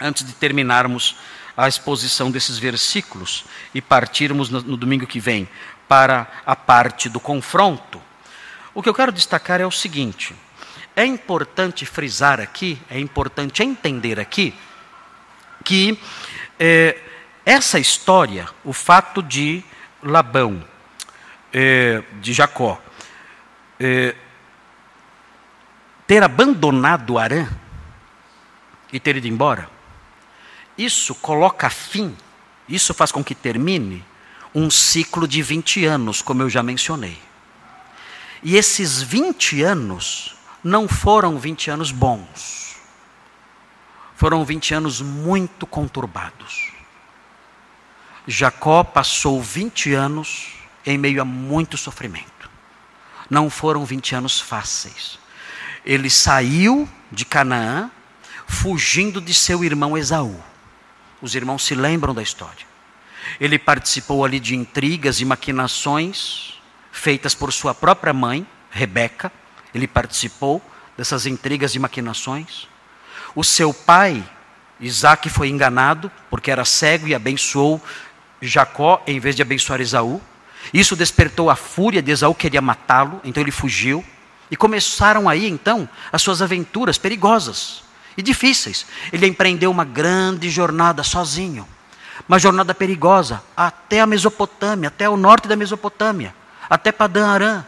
A: antes de terminarmos a exposição desses versículos e partirmos no, no domingo que vem para a parte do confronto, o que eu quero destacar é o seguinte: é importante frisar aqui, é importante entender aqui, que é, essa história, o fato de Labão, é, de Jacó, é, ter abandonado Arã e ter ido embora, isso coloca fim, isso faz com que termine um ciclo de 20 anos, como eu já mencionei. E esses 20 anos não foram 20 anos bons. Foram 20 anos muito conturbados. Jacó passou 20 anos em meio a muito sofrimento. Não foram 20 anos fáceis. Ele saiu de Canaã fugindo de seu irmão Esaú. Os irmãos se lembram da história. Ele participou ali de intrigas e maquinações feitas por sua própria mãe, Rebeca. Ele participou dessas intrigas e maquinações. O seu pai, Isaac, foi enganado porque era cego e abençoou Jacó em vez de abençoar Esaú. Isso despertou a fúria de Esaú, queria matá-lo, então ele fugiu. E começaram aí então as suas aventuras perigosas e difíceis. Ele empreendeu uma grande jornada sozinho, uma jornada perigosa até a Mesopotâmia, até o norte da Mesopotâmia, até Padã Arã.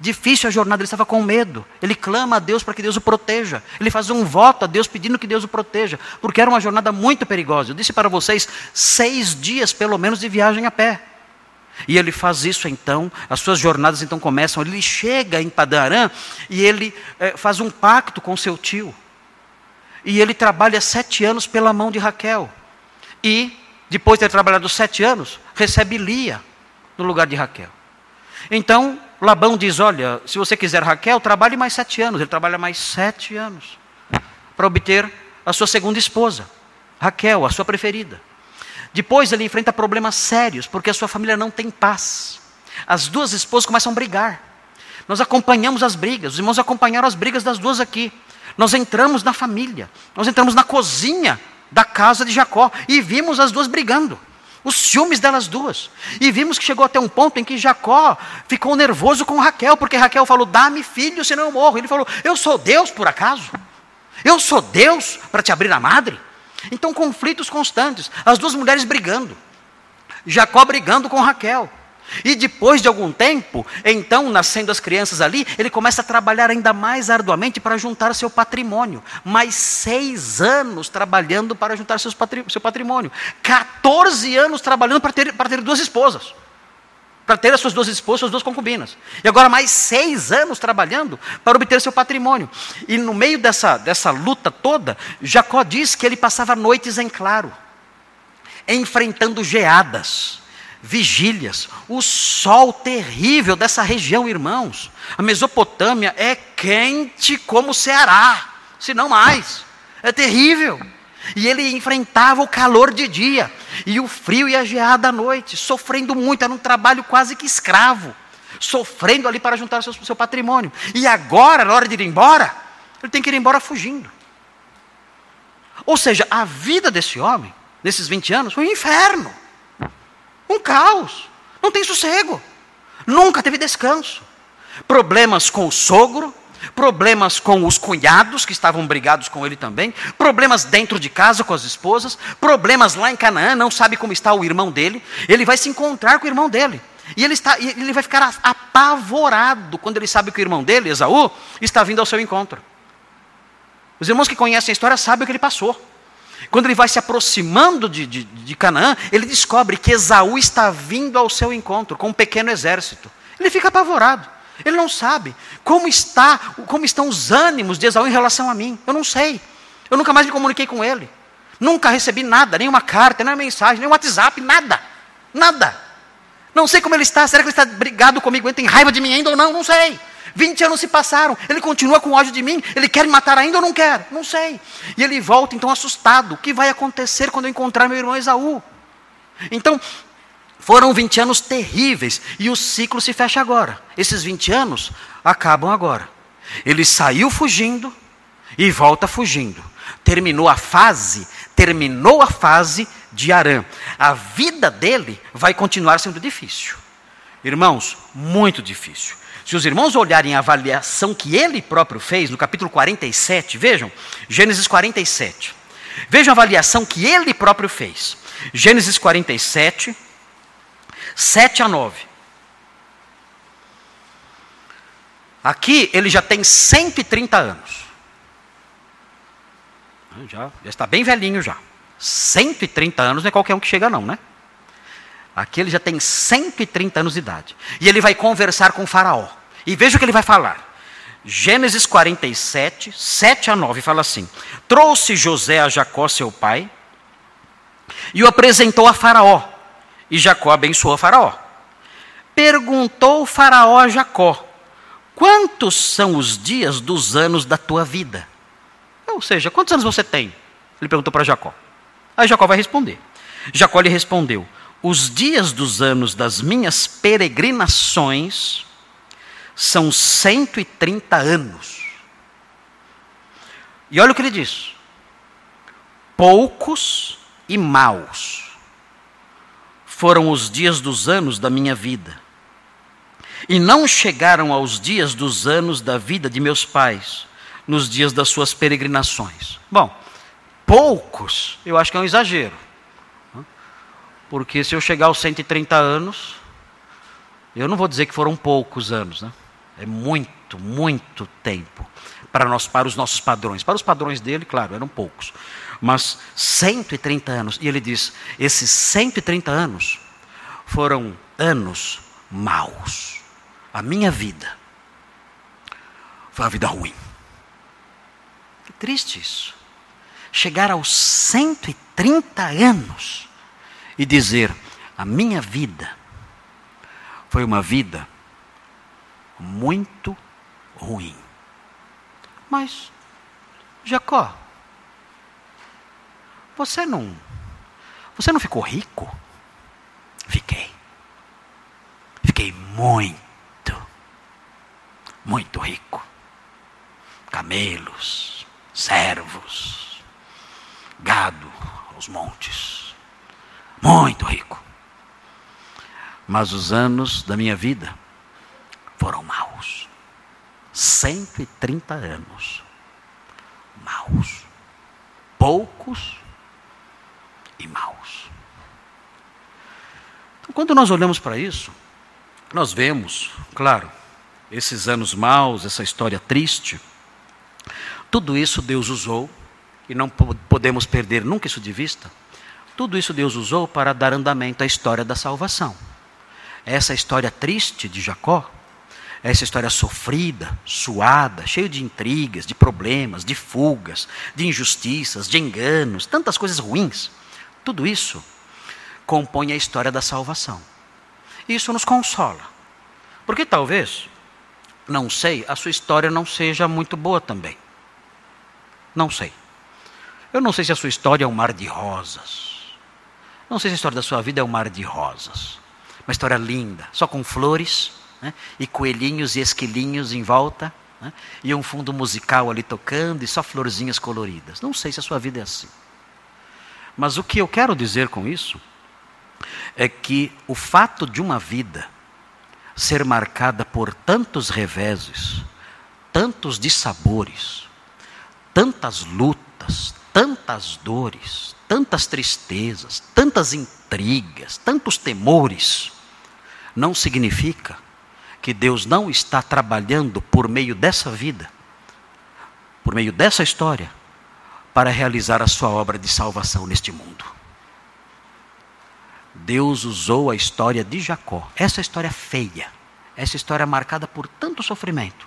A: Difícil a jornada, ele estava com medo. Ele clama a Deus para que Deus o proteja. Ele faz um voto a Deus pedindo que Deus o proteja, porque era uma jornada muito perigosa. Eu disse para vocês, seis dias pelo menos de viagem a pé. E ele faz isso então, as suas jornadas então começam. Ele chega em Padarã e ele é, faz um pacto com seu tio. E ele trabalha sete anos pela mão de Raquel. E, depois de ter trabalhado sete anos, recebe Lia no lugar de Raquel. Então, Labão diz: Olha, se você quiser Raquel, trabalhe mais sete anos. Ele trabalha mais sete anos para obter a sua segunda esposa, Raquel, a sua preferida. Depois ele enfrenta problemas sérios, porque a sua família não tem paz. As duas esposas começam a brigar. Nós acompanhamos as brigas, os irmãos acompanharam as brigas das duas aqui. Nós entramos na família, nós entramos na cozinha da casa de Jacó e vimos as duas brigando. Os ciúmes delas duas. E vimos que chegou até um ponto em que Jacó ficou nervoso com Raquel, porque Raquel falou: Dá-me filho, senão eu morro. Ele falou: Eu sou Deus por acaso? Eu sou Deus para te abrir a madre? Então, conflitos constantes, as duas mulheres brigando. Jacó brigando com Raquel. E depois de algum tempo, então, nascendo as crianças ali, ele começa a trabalhar ainda mais arduamente para juntar seu patrimônio. Mais seis anos trabalhando para juntar seus patri seu patrimônio. 14 anos trabalhando para ter, para ter duas esposas. Para ter as suas duas esposas, suas duas concubinas. E agora mais seis anos trabalhando para obter seu patrimônio. E no meio dessa, dessa luta toda, Jacó diz que ele passava noites em claro, enfrentando geadas vigílias, o sol terrível dessa região, irmãos. A Mesopotâmia é quente como o Ceará, se não mais. É terrível. E ele enfrentava o calor de dia e o frio e a geada à noite, sofrendo muito, era um trabalho quase que escravo, sofrendo ali para juntar seu, seu patrimônio. E agora, na hora de ir embora, ele tem que ir embora fugindo. Ou seja, a vida desse homem, nesses 20 anos, foi um inferno. Um caos. Não tem sossego. Nunca teve descanso. Problemas com o sogro, problemas com os cunhados que estavam brigados com ele também, problemas dentro de casa com as esposas, problemas lá em Canaã, não sabe como está o irmão dele. Ele vai se encontrar com o irmão dele. E ele, está, ele vai ficar apavorado quando ele sabe que o irmão dele, Esaú, está vindo ao seu encontro. Os irmãos que conhecem a história sabem o que ele passou. Quando ele vai se aproximando de, de, de Canaã, ele descobre que Esaú está vindo ao seu encontro com um pequeno exército. Ele fica apavorado. Ele não sabe como está, como estão os ânimos de Esaú em relação a mim. Eu não sei. Eu nunca mais me comuniquei com ele. Nunca recebi nada, nenhuma carta, nenhuma mensagem, nem um WhatsApp, nada. Nada. Não sei como ele está. Será que ele está brigado comigo? Ele tem raiva de mim ainda ou não? Não sei. 20 anos se passaram, ele continua com ódio de mim, ele quer me matar ainda ou não quer? Não sei. E ele volta então assustado: o que vai acontecer quando eu encontrar meu irmão Esaú? Então, foram 20 anos terríveis e o ciclo se fecha agora. Esses 20 anos acabam agora. Ele saiu fugindo e volta fugindo. Terminou a fase, terminou a fase de Arã. A vida dele vai continuar sendo difícil. Irmãos, muito difícil. Se os irmãos olharem a avaliação que ele próprio fez no capítulo 47, vejam, Gênesis 47. Vejam a avaliação que ele próprio fez. Gênesis 47, 7 a 9. Aqui ele já tem 130 anos. Já, já está bem velhinho já. 130 anos não é qualquer um que chega, não, né? Aqui ele já tem 130 anos de idade. E ele vai conversar com Faraó. E veja o que ele vai falar. Gênesis 47, 7 a 9, fala assim: Trouxe José a Jacó, seu pai, e o apresentou a Faraó. E Jacó abençoou Faraó. Perguntou Faraó a Jacó: Quantos são os dias dos anos da tua vida? Ou seja, quantos anos você tem? Ele perguntou para Jacó. Aí Jacó vai responder. Jacó lhe respondeu: os dias dos anos das minhas peregrinações são 130 anos. E olha o que ele diz: poucos e maus foram os dias dos anos da minha vida, e não chegaram aos dias dos anos da vida de meus pais, nos dias das suas peregrinações. Bom, poucos, eu acho que é um exagero. Porque se eu chegar aos 130 anos, eu não vou dizer que foram poucos anos, né? É muito, muito tempo para nós, para os nossos padrões. Para os padrões dele, claro, eram poucos. Mas 130 anos. E ele diz: esses 130 anos foram anos maus. A minha vida foi uma vida ruim. Que triste isso. Chegar aos 130 anos e dizer: a minha vida foi uma vida muito ruim. Mas, Jacó, você não. Você não ficou rico? Fiquei. Fiquei muito, muito rico. Camelos, servos, gado aos montes muito rico. Mas os anos da minha vida foram maus. 130 anos. Maus. Poucos e maus. Então, quando nós olhamos para isso, nós vemos, claro, esses anos maus, essa história triste, tudo isso Deus usou e não podemos perder nunca isso de vista tudo isso Deus usou para dar andamento à história da salvação. Essa história triste de Jacó, essa história sofrida, suada, cheia de intrigas, de problemas, de fugas, de injustiças, de enganos, tantas coisas ruins, tudo isso compõe a história da salvação. Isso nos consola. Porque talvez, não sei, a sua história não seja muito boa também. Não sei. Eu não sei se a sua história é um mar de rosas. Não sei se a história da sua vida é um mar de rosas. Uma história linda, só com flores, né? e coelhinhos e esquilinhos em volta, né? e um fundo musical ali tocando, e só florzinhas coloridas. Não sei se a sua vida é assim. Mas o que eu quero dizer com isso é que o fato de uma vida ser marcada por tantos reveses, tantos dissabores, tantas lutas, tantas dores, tantas tristezas, tantas intrigas, tantos temores, não significa que Deus não está trabalhando por meio dessa vida, por meio dessa história, para realizar a sua obra de salvação neste mundo. Deus usou a história de Jacó, essa história feia, essa história marcada por tanto sofrimento.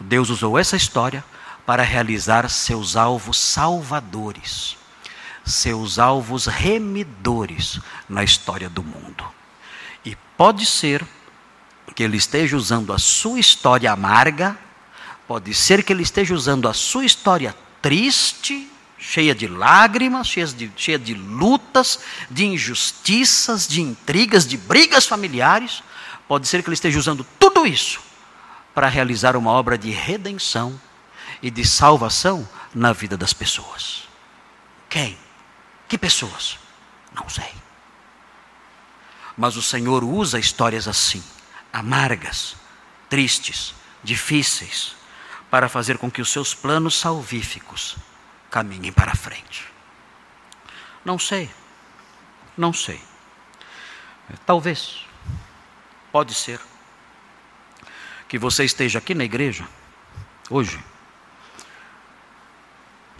A: Deus usou essa história para realizar seus alvos salvadores, seus alvos remidores na história do mundo. E pode ser que ele esteja usando a sua história amarga, pode ser que ele esteja usando a sua história triste cheia de lágrimas, cheia de, cheia de lutas, de injustiças, de intrigas, de brigas familiares. Pode ser que ele esteja usando tudo isso para realizar uma obra de redenção e de salvação na vida das pessoas. Quem? Que pessoas? Não sei. Mas o Senhor usa histórias assim, amargas, tristes, difíceis, para fazer com que os seus planos salvíficos caminhem para frente. Não sei, não sei. Talvez, pode ser, que você esteja aqui na igreja hoje,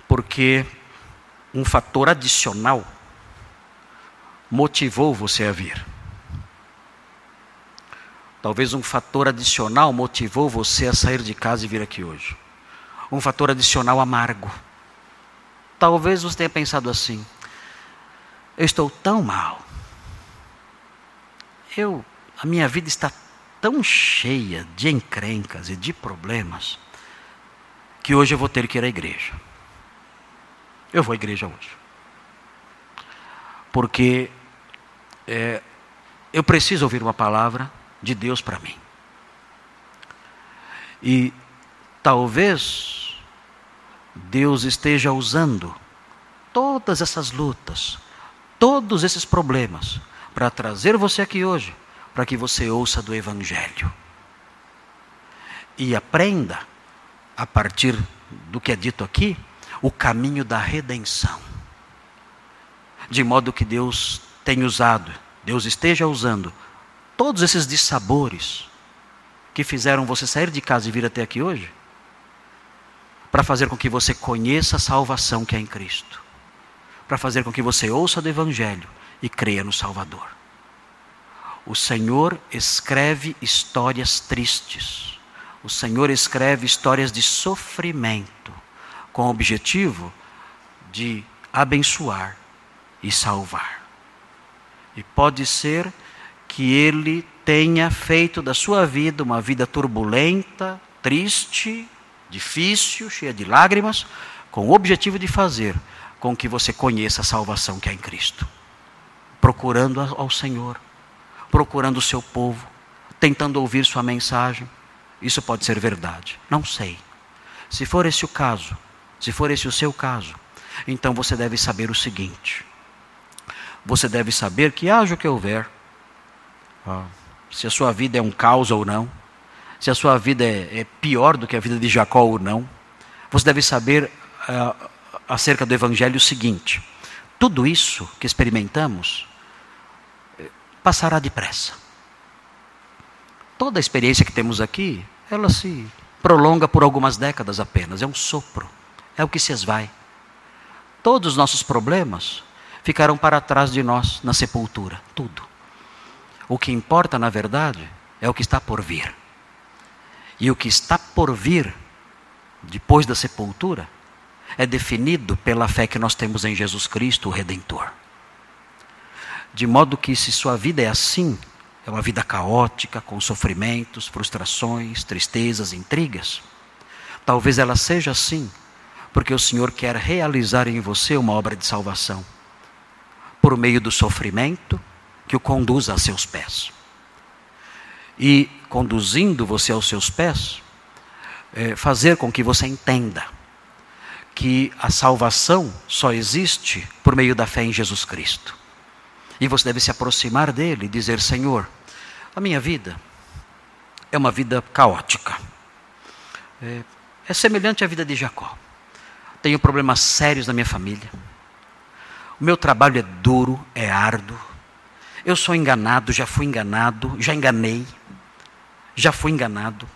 A: porque um fator adicional motivou você a vir. Talvez um fator adicional motivou você a sair de casa e vir aqui hoje. Um fator adicional amargo Talvez você tenha pensado assim: eu estou tão mal. Eu, a minha vida está tão cheia de encrencas e de problemas que hoje eu vou ter que ir à igreja. Eu vou à igreja hoje. Porque é, eu preciso ouvir uma palavra de Deus para mim. E talvez Deus esteja usando todas essas lutas, todos esses problemas, para trazer você aqui hoje, para que você ouça do Evangelho. E aprenda, a partir do que é dito aqui, o caminho da redenção. De modo que Deus tenha usado, Deus esteja usando todos esses dissabores que fizeram você sair de casa e vir até aqui hoje, para fazer com que você conheça a salvação que é em Cristo, para fazer com que você ouça do Evangelho e creia no Salvador. O Senhor escreve histórias tristes, o Senhor escreve histórias de sofrimento, com o objetivo de abençoar e salvar. E pode ser que Ele tenha feito da sua vida uma vida turbulenta, triste, difícil, cheia de lágrimas, com o objetivo de fazer com que você conheça a salvação que há em Cristo. Procurando ao Senhor, procurando o seu povo, tentando ouvir sua mensagem. Isso pode ser verdade. Não sei. Se for esse o caso, se for esse o seu caso, então você deve saber o seguinte: você deve saber que haja o que houver, se a sua vida é um caos ou não, se a sua vida é, é pior do que a vida de Jacó ou não, você deve saber uh, acerca do Evangelho o seguinte: tudo isso que experimentamos, passará depressa. Toda a experiência que temos aqui, ela se prolonga por algumas décadas apenas, é um sopro, é o que se esvai. Todos os nossos problemas ficarão para trás de nós na sepultura, tudo. O que importa, na verdade, é o que está por vir. E o que está por vir, depois da sepultura, é definido pela fé que nós temos em Jesus Cristo, o Redentor. De modo que, se sua vida é assim, é uma vida caótica, com sofrimentos, frustrações, tristezas, intrigas, talvez ela seja assim, porque o Senhor quer realizar em você uma obra de salvação, por meio do sofrimento que o conduza a seus pés. E conduzindo você aos seus pés, é, fazer com que você entenda que a salvação só existe por meio da fé em Jesus Cristo. E você deve se aproximar dele e dizer: Senhor, a minha vida é uma vida caótica. É, é semelhante à vida de Jacó. Tenho problemas sérios na minha família. O meu trabalho é duro, é árduo. Eu sou enganado, já fui enganado, já enganei, já fui enganado.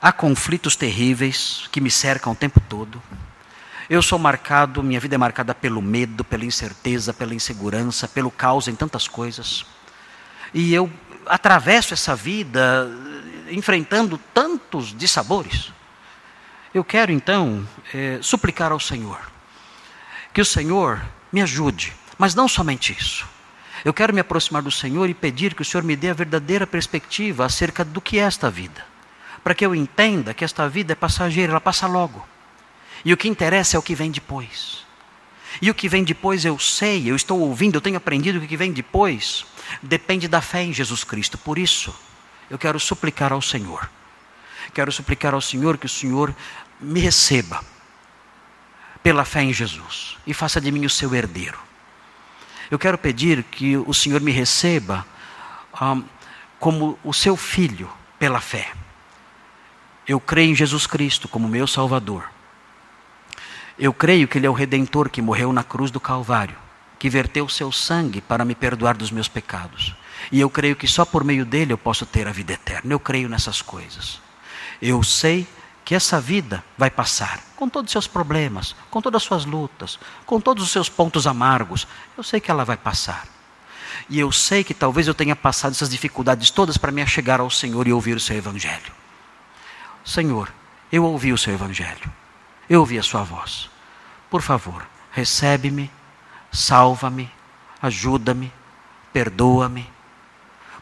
A: Há conflitos terríveis que me cercam o tempo todo. Eu sou marcado, minha vida é marcada pelo medo, pela incerteza, pela insegurança, pelo caos em tantas coisas. E eu atravesso essa vida enfrentando tantos dissabores. Eu quero então é, suplicar ao Senhor que o Senhor me ajude, mas não somente isso. Eu quero me aproximar do Senhor e pedir que o Senhor me dê a verdadeira perspectiva acerca do que é esta vida para que eu entenda que esta vida é passageira, ela passa logo. E o que interessa é o que vem depois. E o que vem depois eu sei, eu estou ouvindo, eu tenho aprendido que o que vem depois depende da fé em Jesus Cristo. Por isso, eu quero suplicar ao Senhor. Quero suplicar ao Senhor que o Senhor me receba pela fé em Jesus e faça de mim o seu herdeiro. Eu quero pedir que o Senhor me receba como o seu filho pela fé. Eu creio em Jesus Cristo como meu Salvador. Eu creio que Ele é o Redentor que morreu na cruz do Calvário, que verteu seu sangue para me perdoar dos meus pecados. E eu creio que só por meio dele eu posso ter a vida eterna. Eu creio nessas coisas. Eu sei que essa vida vai passar, com todos os seus problemas, com todas as suas lutas, com todos os seus pontos amargos. Eu sei que ela vai passar. E eu sei que talvez eu tenha passado essas dificuldades todas para me achegar ao Senhor e ouvir o seu Evangelho. Senhor, eu ouvi o seu evangelho, eu ouvi a sua voz. Por favor, recebe-me, salva-me, ajuda-me, perdoa-me.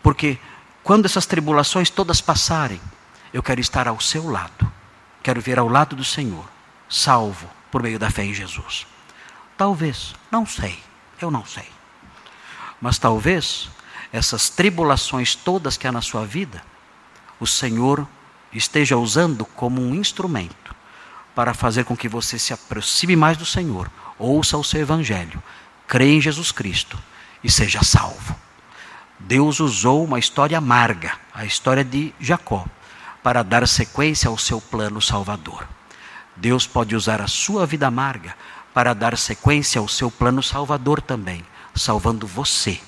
A: Porque quando essas tribulações todas passarem, eu quero estar ao seu lado, quero ver ao lado do Senhor, salvo por meio da fé em Jesus. Talvez, não sei, eu não sei. Mas talvez essas tribulações todas que há na sua vida, o Senhor esteja usando como um instrumento para fazer com que você se aproxime mais do Senhor, ouça o seu evangelho, creia em Jesus Cristo e seja salvo. Deus usou uma história amarga, a história de Jacó, para dar sequência ao seu plano salvador. Deus pode usar a sua vida amarga para dar sequência ao seu plano salvador também, salvando você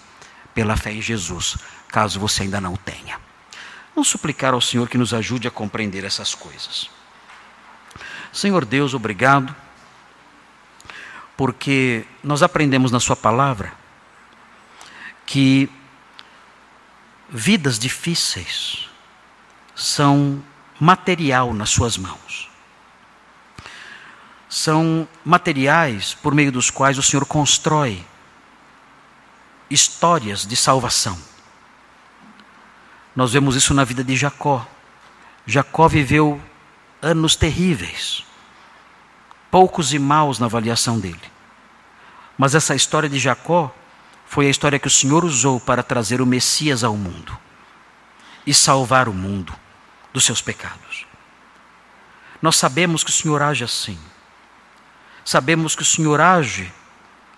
A: pela fé em Jesus, caso você ainda não tenha. Vamos suplicar ao Senhor que nos ajude a compreender essas coisas. Senhor Deus, obrigado, porque nós aprendemos na Sua palavra que vidas difíceis são material nas Suas mãos. São materiais por meio dos quais o Senhor constrói histórias de salvação. Nós vemos isso na vida de Jacó. Jacó viveu anos terríveis, poucos e maus na avaliação dele. Mas essa história de Jacó foi a história que o Senhor usou para trazer o Messias ao mundo e salvar o mundo dos seus pecados. Nós sabemos que o Senhor age assim. Sabemos que o Senhor age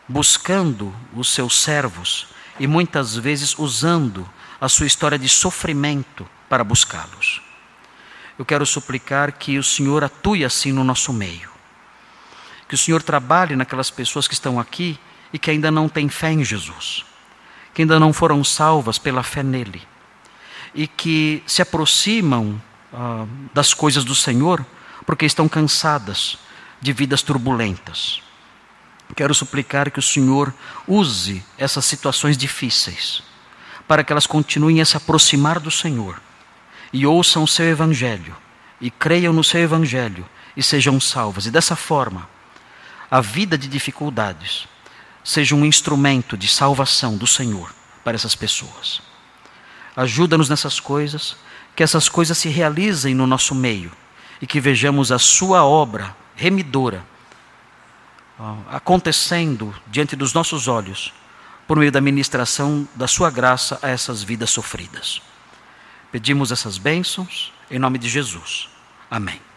A: buscando os seus servos e muitas vezes usando a sua história de sofrimento para buscá-los. Eu quero suplicar que o Senhor atue assim no nosso meio. Que o Senhor trabalhe naquelas pessoas que estão aqui e que ainda não têm fé em Jesus. que ainda não foram salvas pela fé nele e que se aproximam ah, das coisas do Senhor porque estão cansadas de vidas turbulentas. Quero suplicar que o Senhor use essas situações difíceis para que elas continuem a se aproximar do Senhor e ouçam o seu Evangelho e creiam no seu Evangelho e sejam salvas. E dessa forma, a vida de dificuldades seja um instrumento de salvação do Senhor para essas pessoas. Ajuda-nos nessas coisas, que essas coisas se realizem no nosso meio e que vejamos a Sua obra remidora acontecendo diante dos nossos olhos por meio da ministração da Sua graça a essas vidas sofridas. Pedimos essas bênçãos em nome de Jesus. Amém.